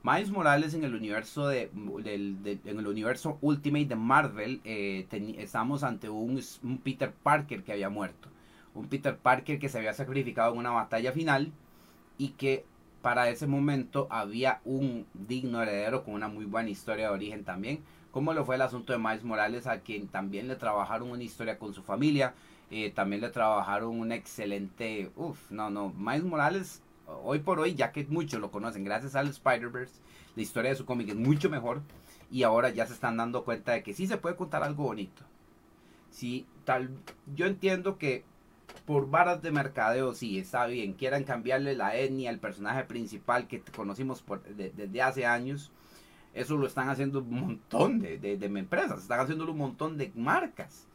Miles Morales en el universo de, en el universo Ultimate de Marvel eh, estamos ante un, un, Peter Parker que había muerto. Un Peter Parker que se había sacrificado en una batalla final y que para ese momento había un digno heredero con una muy buena historia de origen también como lo fue el asunto de Miles Morales a quien también le trabajaron una historia con su familia eh, también le trabajaron un excelente uff no no Miles Morales hoy por hoy, ya que muchos lo conocen gracias al Spider-Verse, la historia de su cómic es mucho mejor y ahora ya se están dando cuenta de que sí se puede contar algo bonito. Sí, tal, yo entiendo que por varas de mercadeo sí está bien, quieran cambiarle la etnia al personaje principal que conocimos desde hace años. Eso lo están haciendo un montón de, de, de empresas, están haciendo un montón de marcas.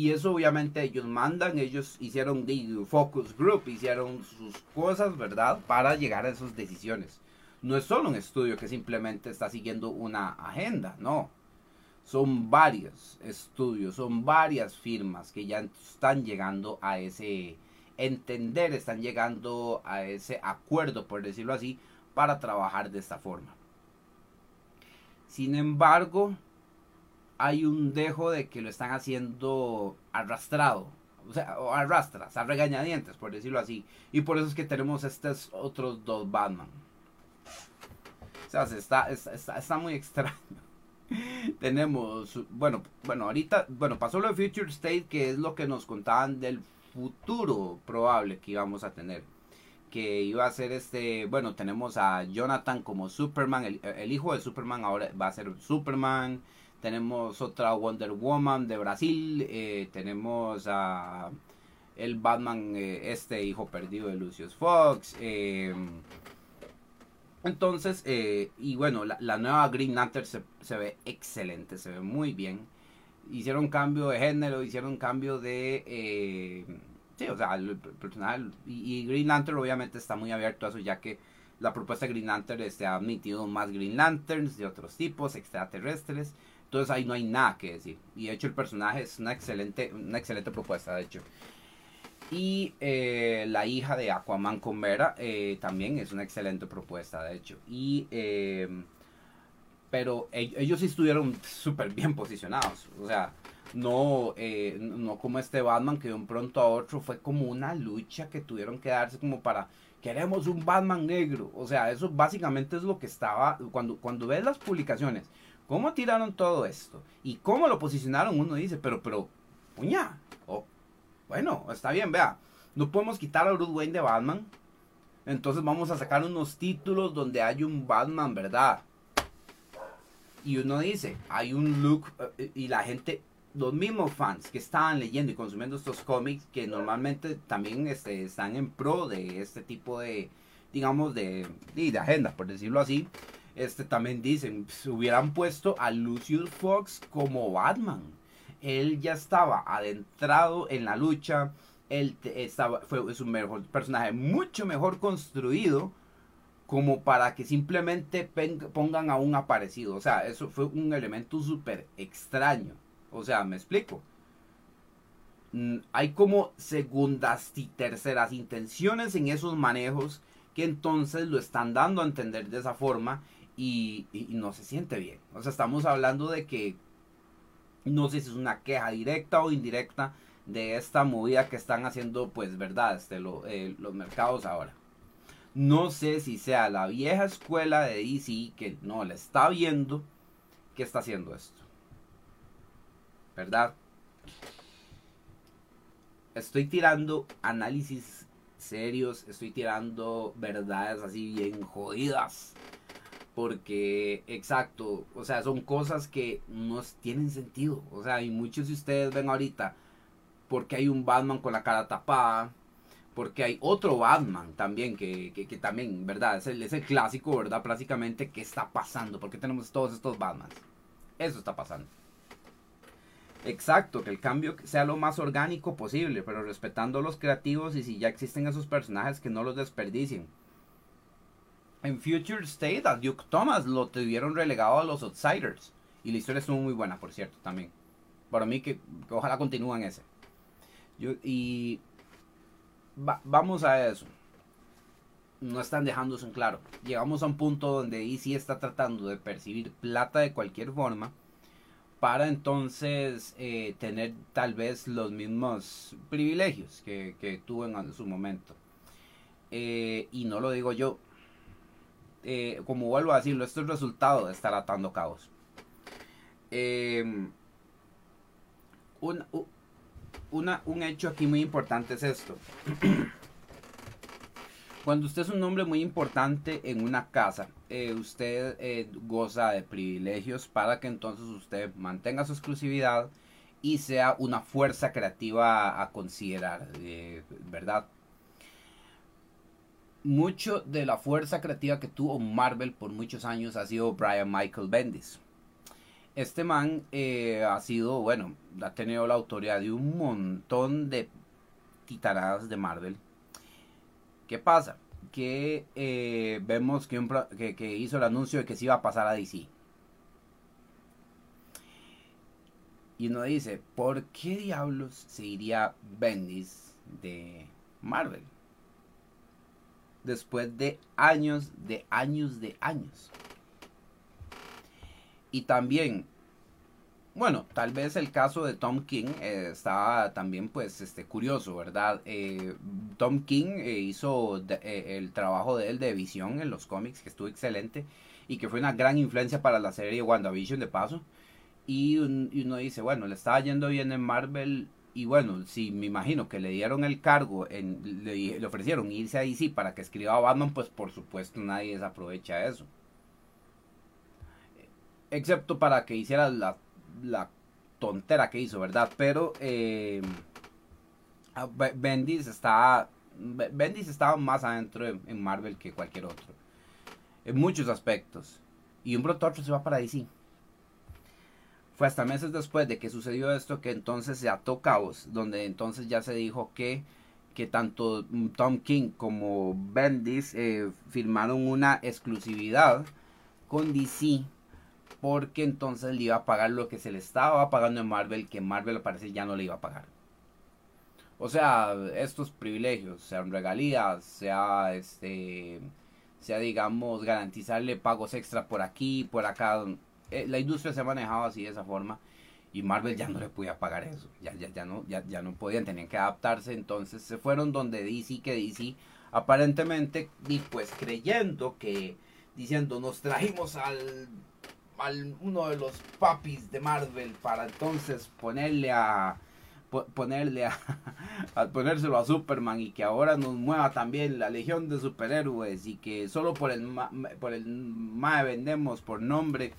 Y eso obviamente ellos mandan, ellos hicieron focus group, hicieron sus cosas, ¿verdad? Para llegar a esas decisiones. No es solo un estudio que simplemente está siguiendo una agenda, no. Son varios estudios, son varias firmas que ya están llegando a ese entender, están llegando a ese acuerdo, por decirlo así, para trabajar de esta forma. Sin embargo, hay un dejo de que lo están haciendo arrastrado. O sea, o arrastras, a regañadientes, por decirlo así. Y por eso es que tenemos estos otros dos Batman. O sea, está, está, está muy *laughs* extraño. tenemos, bueno, bueno, ahorita, bueno, pasó lo de Future State, que es lo que nos contaban del futuro probable que íbamos a tener. Que iba a ser este, bueno, tenemos a Jonathan como Superman, el, el hijo de Superman ahora va a ser Superman tenemos otra Wonder Woman de Brasil, eh, tenemos a el Batman, eh, este hijo perdido de Lucius Fox. Eh, entonces, y bueno, la, nueva Green Lantern se, se, ve excelente, se ve muy bien. Hicieron cambio de género, hicieron cambio de... sí, o sea, el personal. Y, Green Lantern obviamente está muy abierto a eso, ya que la propuesta de Green Lantern este, ha admitido más Green Lanterns de otros tipos, extraterrestres. Entonces ahí no hay nada que decir. Y de hecho el personaje es una excelente, una excelente propuesta, de hecho. Y eh, la hija de Aquaman con Vera eh, también es una excelente propuesta, de hecho. Y, em, pero ellos estuvieron súper bien posicionados. O sea, no, eh, no como este Batman que de un pronto a otro fue como una lucha que tuvieron que darse como para queremos un Batman negro. O sea, eso básicamente es lo que estaba cuando, cuando ves las publicaciones cómo tiraron todo esto y cómo lo posicionaron, uno dice, pero, pero, puña, oh, bueno, está bien, vea, no podemos quitar a Bruce Wayne de Batman, entonces vamos a sacar unos títulos donde hay un Batman, ¿verdad? Y uno dice, hay un look, eh, y la gente, los mismos fans que estaban leyendo y consumiendo estos cómics, que normalmente también este, están en pro de este tipo de, digamos, de, de agenda, por decirlo así, este también dicen, pues, hubieran puesto a Lucius Fox como Batman. Él ya estaba adentrado en la lucha, él estaba, fue es un mejor personaje, mucho mejor construido como para que simplemente pongan a un aparecido. O sea, eso fue un elemento súper extraño. O sea, me explico. Mm, hay como segundas y terceras intenciones en esos manejos que entonces lo están dando a entender de esa forma y, no se siente bien. O sea, estamos hablando de que no sé si es una queja directa o indirecta de esta movida que están haciendo, pues, verdad, este, eh, los mercados ahora. No sé si sea la vieja escuela de DC que no le está viendo que está haciendo esto. ¿Verdad? Estoy tirando análisis serios, estoy tirando verdades así bien jodidas. Porque, exacto, o sea, son cosas que no tienen sentido. O sea, y muchos de ustedes ven ahorita porque hay un Batman con la cara tapada, porque hay otro Batman también, que, que, también, ¿verdad? Es el, es el clásico, ¿verdad? Prácticamente, ¿qué está pasando? Porque tenemos todos estos Batmans? Eso está pasando. Exacto, que el cambio sea lo más orgánico posible, pero respetando los creativos y si ya existen esos personajes que no los desperdicien. En Future State a Duke Thomas lo tuvieron relegado a los Outsiders. Y la historia estuvo muy buena, por cierto, también. Para mí que, ojalá continúen ese. y vamos a eso. No están dejándose en claro. Llegamos a un punto donde DC está tratando de percibir plata de cualquier forma para entonces eh, tener tal vez los mismos privilegios que, que tuvo en su momento. Eh, y no lo digo yo. Eh, como vuelvo a decirlo, esto es resultado de estar atando cabos. Un, un hecho aquí muy importante es esto. *clears throat* Cuando usted es un hombre muy importante en una casa, eh, usted eh, goza de privilegios para que entonces usted mantenga su exclusividad y sea una fuerza creativa a, considerar, eh, ¿verdad? Mucho de la fuerza creativa que tuvo Marvel por muchos años ha sido Brian Michael Bendis. Este man ha sido, bueno, ha tenido la autoridad de un montón de titanadas de Marvel ¿Qué pasa? Que eh, vemos que, que, hizo el anuncio de que se iba a pasar a DC. Y uno dice, ¿por qué diablos se iría Bendis de Marvel? Después de años, de años, de años. Y también bueno, tal vez el caso de Tom King eh, estaba también pues este curioso, ¿verdad? Eh, Tom King eh, hizo el trabajo de él de visión en los cómics, que estuvo excelente y que fue una gran influencia para la serie WandaVision de paso. Y, uno dice, bueno, le estaba yendo bien en Marvel y bueno, si me imagino que le dieron el cargo, en, le, ofrecieron irse a DC para que escriba Batman, pues por supuesto nadie desaprovecha eso. Excepto para que hiciera la la tontera que hizo, ¿verdad? Pero eh, ah, Bendis está Bendis estaba más adentro en Marvel que cualquier otro. En muchos aspectos. Y un pronto otro se va para DC. Fue hasta meses después de que sucedió esto que entonces se ató cabos. Donde entonces ya se dijo que, que tanto Tom King como Bendis eh, firmaron una exclusividad con DC porque entonces le iba a pagar lo que se le estaba pagando en Marvel, que Marvel parece ya no le iba a pagar. O sea, estos privilegios, sean regalías, sea este sea digamos garantizarle pagos extra por aquí, por acá. Eh, la industria se ha manejado así de esa forma y Marvel ya no le podía pagar eso. Ya, ya, ya no, ya, ya no podían, tenían que adaptarse. Entonces se fueron donde DC, que DC aparentemente, y pues creyendo que diciendo nos trajimos al uno de los papis de Marvel para entonces ponerle a ponerle *laughs* a, ponérselo a Superman y que ahora nos mueva también la legión de superhéroes y que solo por el por el MAE vendemos por nombre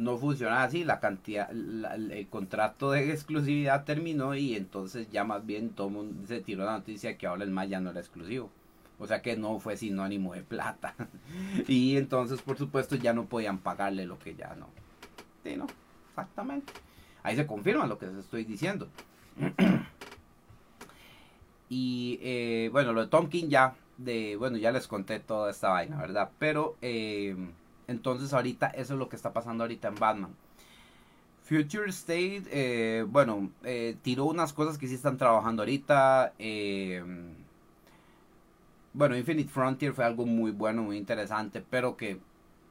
no funciona así la cantidad el contrato de exclusividad terminó y entonces ya más bien todo se tiró la noticia que ahora el MAE ya no era exclusivo O sea que no fue sinónimo de plata. *laughs* y entonces, por supuesto, ya no podían pagarle lo que ya no. Sí, no, exactamente. Ahí se confirma lo que les estoy diciendo. *clears throat* y eh, bueno, lo de Tom King ya, de, bueno, ya les conté toda esta vaina, ¿verdad? Pero eh, entonces ahorita eso es lo que está pasando ahorita en Batman. Future State, eh, bueno, tiró unas cosas que sí están trabajando ahorita. bueno, Infinite Frontier fue algo muy bueno, muy interesante, pero que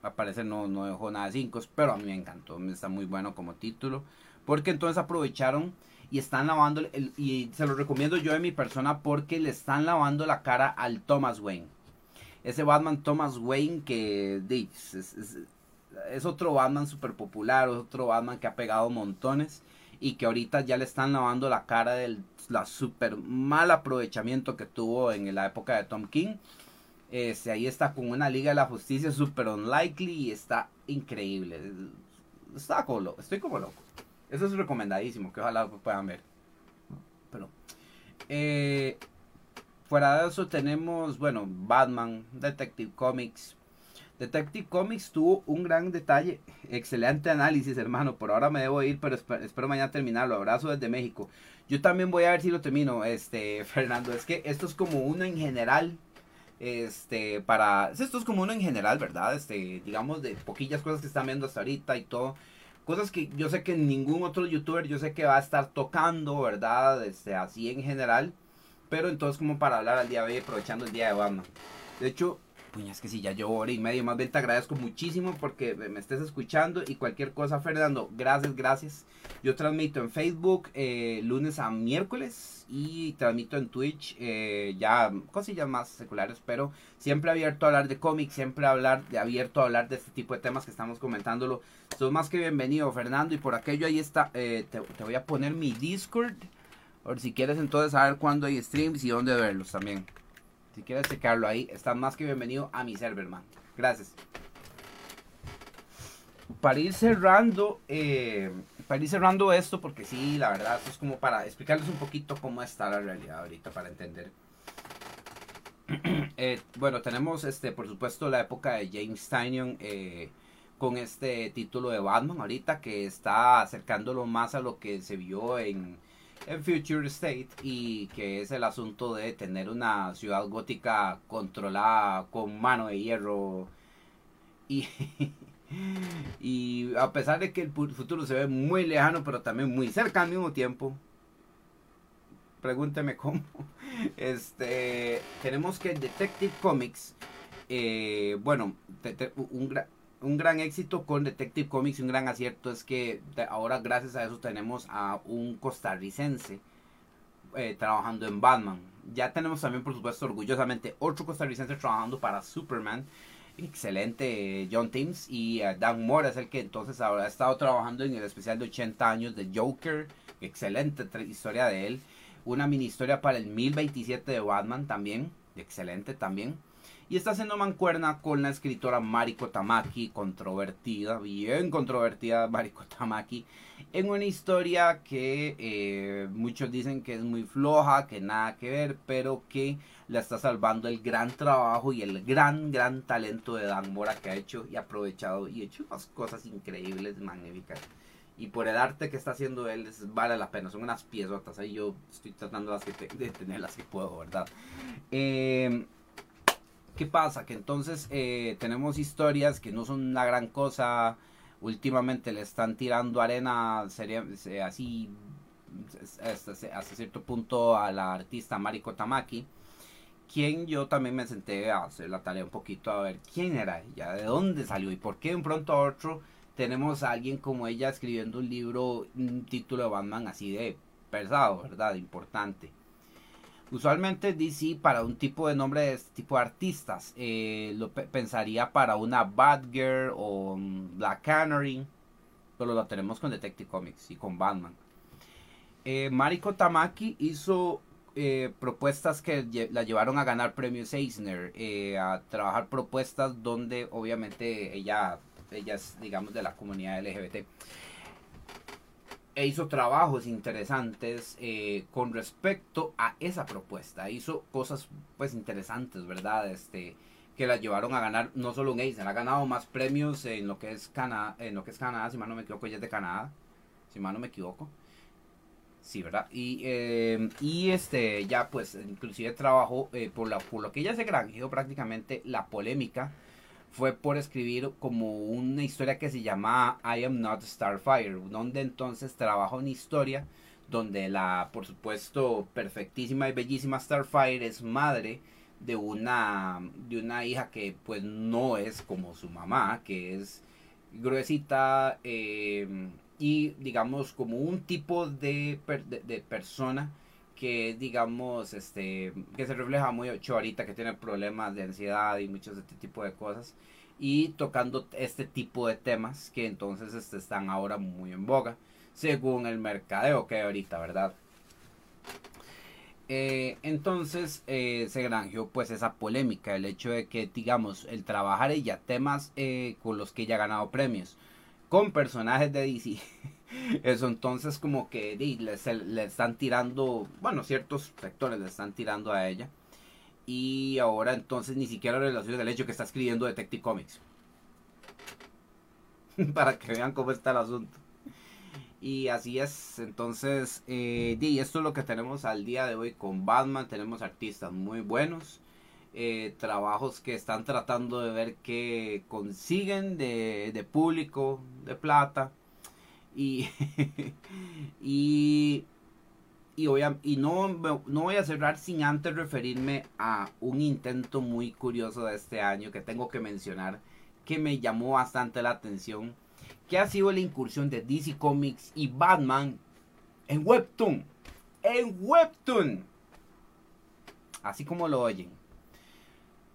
a parecer no, no dejó nada de 5, pero a mí me encantó, está muy bueno como título. Porque entonces aprovecharon y están lavando, el, y se lo recomiendo yo de mi persona porque le están lavando la cara al Thomas Wayne. Ese Batman Thomas Wayne que es, otro Batman súper popular, otro Batman que ha pegado montones y que ahorita ya le están lavando la cara del la super mal aprovechamiento que tuvo en la época de Tom King. Este, ahí está con una Liga de la Justicia super unlikely y está increíble. Está como estoy como loco. Eso es recomendadísimo, que ojalá puedan ver. Pero, eh, fuera de eso tenemos, bueno, Batman, Detective Comics. Detective Comics tuvo un gran detalle, excelente análisis, hermano. Por ahora me debo ir, pero espero, mañana terminarlo. Abrazo desde México. Yo también voy a ver si lo termino, este, *laughs* Fernando. Es que esto es como uno en general este para esto es como uno en general verdad este digamos de poquillas cosas que están viendo hasta ahorita y todo cosas que yo sé que ningún otro youtuber yo sé que va a estar tocando, ¿verdad? Este, así en general. Pero entonces como para hablar al día de hoy, aprovechando el día de Batman. De hecho, puñas que si ya llevo y media, más bien te agradezco muchísimo porque me estés escuchando y cualquier cosa, Fernando, gracias, gracias. Yo transmito en Facebook eh, lunes a miércoles y transmito en Twitch eh, ya cosillas más seculares, pero siempre abierto a hablar de cómics, siempre hablar de abierto a hablar de este tipo de temas que estamos comentándolo. Sos más que bienvenido, Fernando, y por aquello ahí está, eh, te, voy a poner mi Discord, por si quieres entonces saber cuándo hay streams y dónde verlos también. Si quieres checarlo ahí, estás más que bienvenido a mi server, man. Gracias. Para ir cerrando, eh, para ir cerrando esto, porque sí, la verdad, esto es como para explicarles un poquito cómo está la realidad ahorita para entender. *clears throat* Eh, bueno, tenemos, este, por supuesto, la época de James Tynion eh, con este título de Batman ahorita que está acercándolo más a lo que se vio en en Future State y que es el asunto de tener una ciudad gótica controlada con mano de hierro. Y, *laughs* y a pesar de que el futuro se ve muy lejano pero también muy cerca al mismo tiempo pregúnteme cómo *laughs* este tenemos que Detective Comics eh, bueno un, un gran éxito con Detective Comics, un gran acierto es que ahora gracias a eso tenemos a un costarricense eh, trabajando en Batman. Ya tenemos también, por supuesto, orgullosamente otro costarricense trabajando para Superman. Excelente John Timms y eh, Dan Moore es el que entonces ahora ha estado trabajando en el especial de 80 años de Joker. Excelente historia de él. Una mini historia para el 1027 de Batman también. Excelente también y está haciendo mancuerna con la escritora Mariko Tamaki, controvertida, bien controvertida Mariko Tamaki, en una historia que eh, muchos dicen que es muy floja, que nada que ver, pero que la está salvando el gran trabajo y el gran, gran talento de Dan Mora que ha hecho y aprovechado y hecho unas cosas increíbles, magníficas. Y por el arte que está haciendo él, vale la pena. Son unas piezotas. Ahí yo estoy tratando de tenerlas si puedo, ¿verdad? Eh, ¿Qué pasa? Que entonces eh, tenemos historias que no son una gran cosa. Últimamente le están tirando arena sería, así hasta, cierto punto a la artista Mariko Tamaki. Quien yo también me senté a hacer la tarea un poquito a ver quién era ella, de dónde salió y por qué de un pronto a otro tenemos a alguien como ella escribiendo un libro, un título de Batman así de pesado, ¿verdad? Importante. Usualmente DC para un tipo de nombre este tipo de artistas eh, lo pensaría para una Batgirl o Black Canary, pero lo tenemos con Detective Comics y con Batman. Eh, Mariko Tamaki hizo eh, propuestas que la llevaron a ganar premios Eisner, a trabajar propuestas donde obviamente ella, ella es digamos de la comunidad LGBT e hizo trabajos interesantes eh, con respecto a esa propuesta. Hizo cosas pues interesantes, ¿verdad? Este, que la llevaron a ganar no solo un Eisner, ha ganado más premios en lo que es Canadá, en lo que es Canadá, si mal no me equivoco, ella es de Canadá, si mal no me equivoco. Sí, ¿verdad? Y, eh, y este, ya pues, inclusive trabajó eh, por, la, por lo que ella se granjeó prácticamente la polémica fue por escribir como una historia que se llama I Am Not Starfire, donde entonces trabaja una historia donde la, por supuesto, perfectísima y bellísima Starfire es madre de una, de una hija que pues no es como su mamá, que es gruesita em, y digamos como un tipo de, de, persona que digamos este que se refleja muy ahorita que tiene problemas de ansiedad y muchos de este tipo de cosas y tocando este tipo de temas que entonces este, están ahora muy en boga según el mercadeo que hay ahorita verdad eh, entonces eh, se granjeó pues esa polémica, el hecho de que digamos el trabajar ella temas eh, con los que ella ha ganado premios con personajes de DC. *laughs* Eso entonces como que le, están tirando, bueno, ciertos sectores le están tirando a ella. Y ahora entonces ni siquiera relaciona el hecho que está escribiendo Detective Comics. *laughs* Para que vean cómo está el asunto. Y así es, entonces, eh, y esto es lo que tenemos al día de hoy con Batman. Tenemos artistas muy buenos, eh, trabajos que están tratando de ver qué consiguen de, público, de plata. Y, *laughs* y, y no, no voy a cerrar sin antes referirme a un intento muy curioso de este año que tengo que mencionar, que me llamó bastante la atención que ha sido la incursión de DC Comics y Batman en Webtoon. En Webtoon. Así como lo oyen.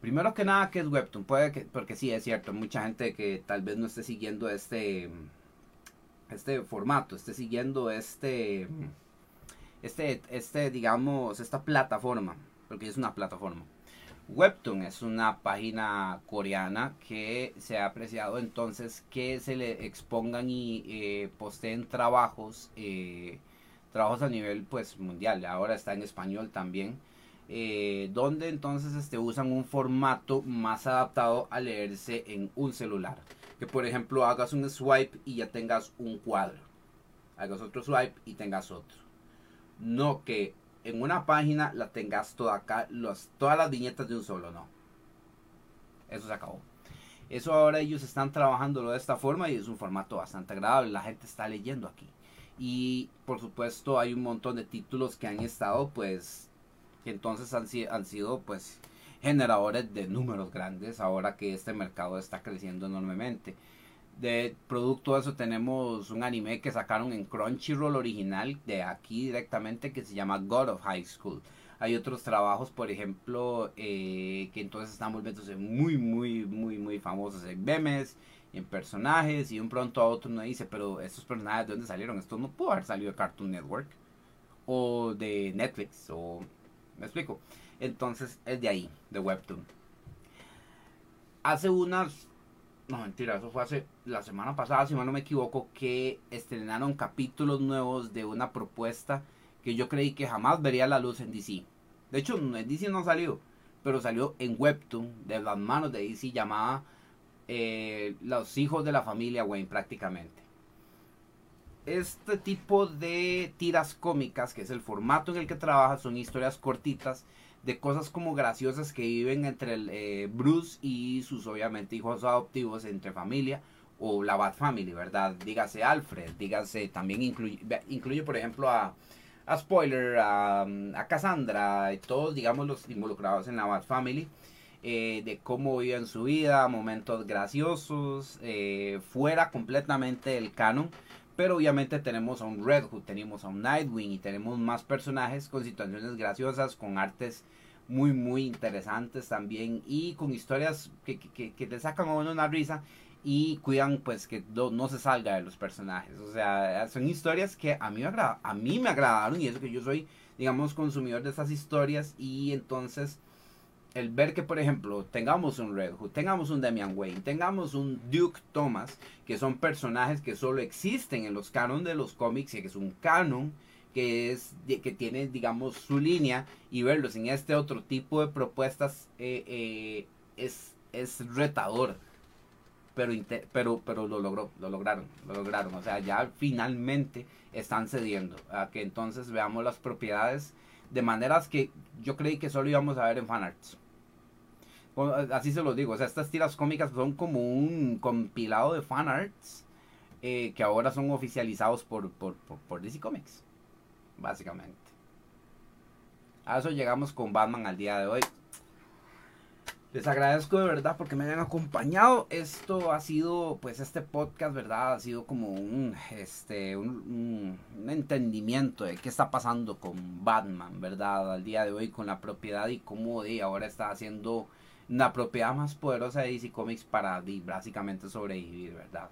Primero que nada, ¿qué es Webtoon? Puede que, porque sí, es cierto, mucha gente que tal vez no esté siguiendo este, este formato, esté siguiendo este, este, este, digamos, esta plataforma, porque es una plataforma. Webtoon es una página coreana que se ha apreciado entonces que se le expongan y eh, posteen trabajos, eh, trabajos a nivel pues mundial, ahora está en español también, eh, donde entonces este, usan un formato más adaptado a leerse en un celular. Que por ejemplo hagas un swipe y ya tengas un cuadro, hagas otro swipe y tengas otro. No que en una página la tengas toda acá, los, todas las viñetas de un solo, no. Eso se acabó. Eso ahora ellos están trabajándolo de esta forma y es un formato bastante agradable. La gente está leyendo aquí. Y por supuesto hay un montón de títulos que han estado pues que entonces han, han sido pues generadores de números grandes ahora que este mercado está creciendo enormemente de producto de eso tenemos un anime que sacaron en Crunchyroll original de aquí directamente que se llama God of High School. Hay otros trabajos, por ejemplo, eh, que entonces están volviéndose muy, muy, muy, muy famosos en memes, en personajes, y un pronto a otro uno dice, pero estos personajes de dónde salieron? Esto no pudo haber salido de Cartoon Network o de Netflix, o me explico. Entonces es de ahí, de Webtoon. Hace unas no, mentira, eso fue hace la semana pasada, si no me equivoco, que estrenaron capítulos nuevos de una propuesta que yo creí que jamás vería la luz en DC. De hecho, en DC no salió, pero salió en Webtoon, de las manos de DC, llamada eh, Los hijos de la familia Wayne, prácticamente. Este tipo de tiras cómicas, que es el formato en el que trabaja, son historias cortitas de cosas como graciosas que viven entre eh, Bruce y sus obviamente hijos adoptivos entre familia o la Bad Family, ¿verdad? Dígase Alfred, dígase, también incluye, incluye por ejemplo a, a Spoiler, a, a, Cassandra, todos, digamos, los involucrados en la Bad Family, eh, de cómo viven su vida, momentos graciosos, eh, fuera completamente del canon. Pero obviamente tenemos a un Red Hood, tenemos a un Nightwing y tenemos más personajes con situaciones graciosas, con artes muy, muy interesantes también y con historias que, que, que te sacan a uno una risa y cuidan pues que no, se salga de los personajes. O sea, son historias que a mí me, agrada, a mí me agradaron y eso que yo soy, digamos, consumidor de esas historias y entonces el ver que, por ejemplo, tengamos un Red Hood, tengamos un Damian Wayne, tengamos un Duke Thomas, que son personajes que solo existen en los canon de los cómics y que es un canon que es que tiene digamos su línea y verlos en este otro tipo de propuestas eh, eh, es, es retador. Pero pero pero lo logró lo lograron lo lograron. O sea ya finalmente están cediendo a que entonces veamos las propiedades de maneras que yo creí que solo íbamos a ver en fanarts así se los digo o sea estas tiras cómicas son como un compilado de fanarts eh, que ahora son oficializados por, por, DC Comics básicamente. A eso llegamos con Batman al día de hoy. Les agradezco de verdad porque me hayan acompañado. Esto ha sido, pues este podcast, ¿verdad? Ha sido como un, este, un, entendimiento de qué está pasando con Batman, ¿verdad? Al día de hoy con la propiedad y cómo de ahora está haciendo la propiedad más poderosa de DC Comics para básicamente sobrevivir, ¿verdad?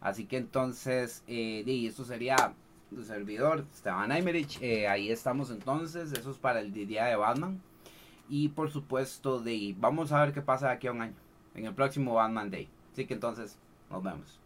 Así que entonces, eh, esto sería tu servidor, Esteban Aymerich. Eh, ahí estamos entonces, eso es para el día de Batman. Y por supuesto, de, vamos a ver qué pasa de aquí a un año, en el próximo Batman Day. Así que entonces, nos vemos.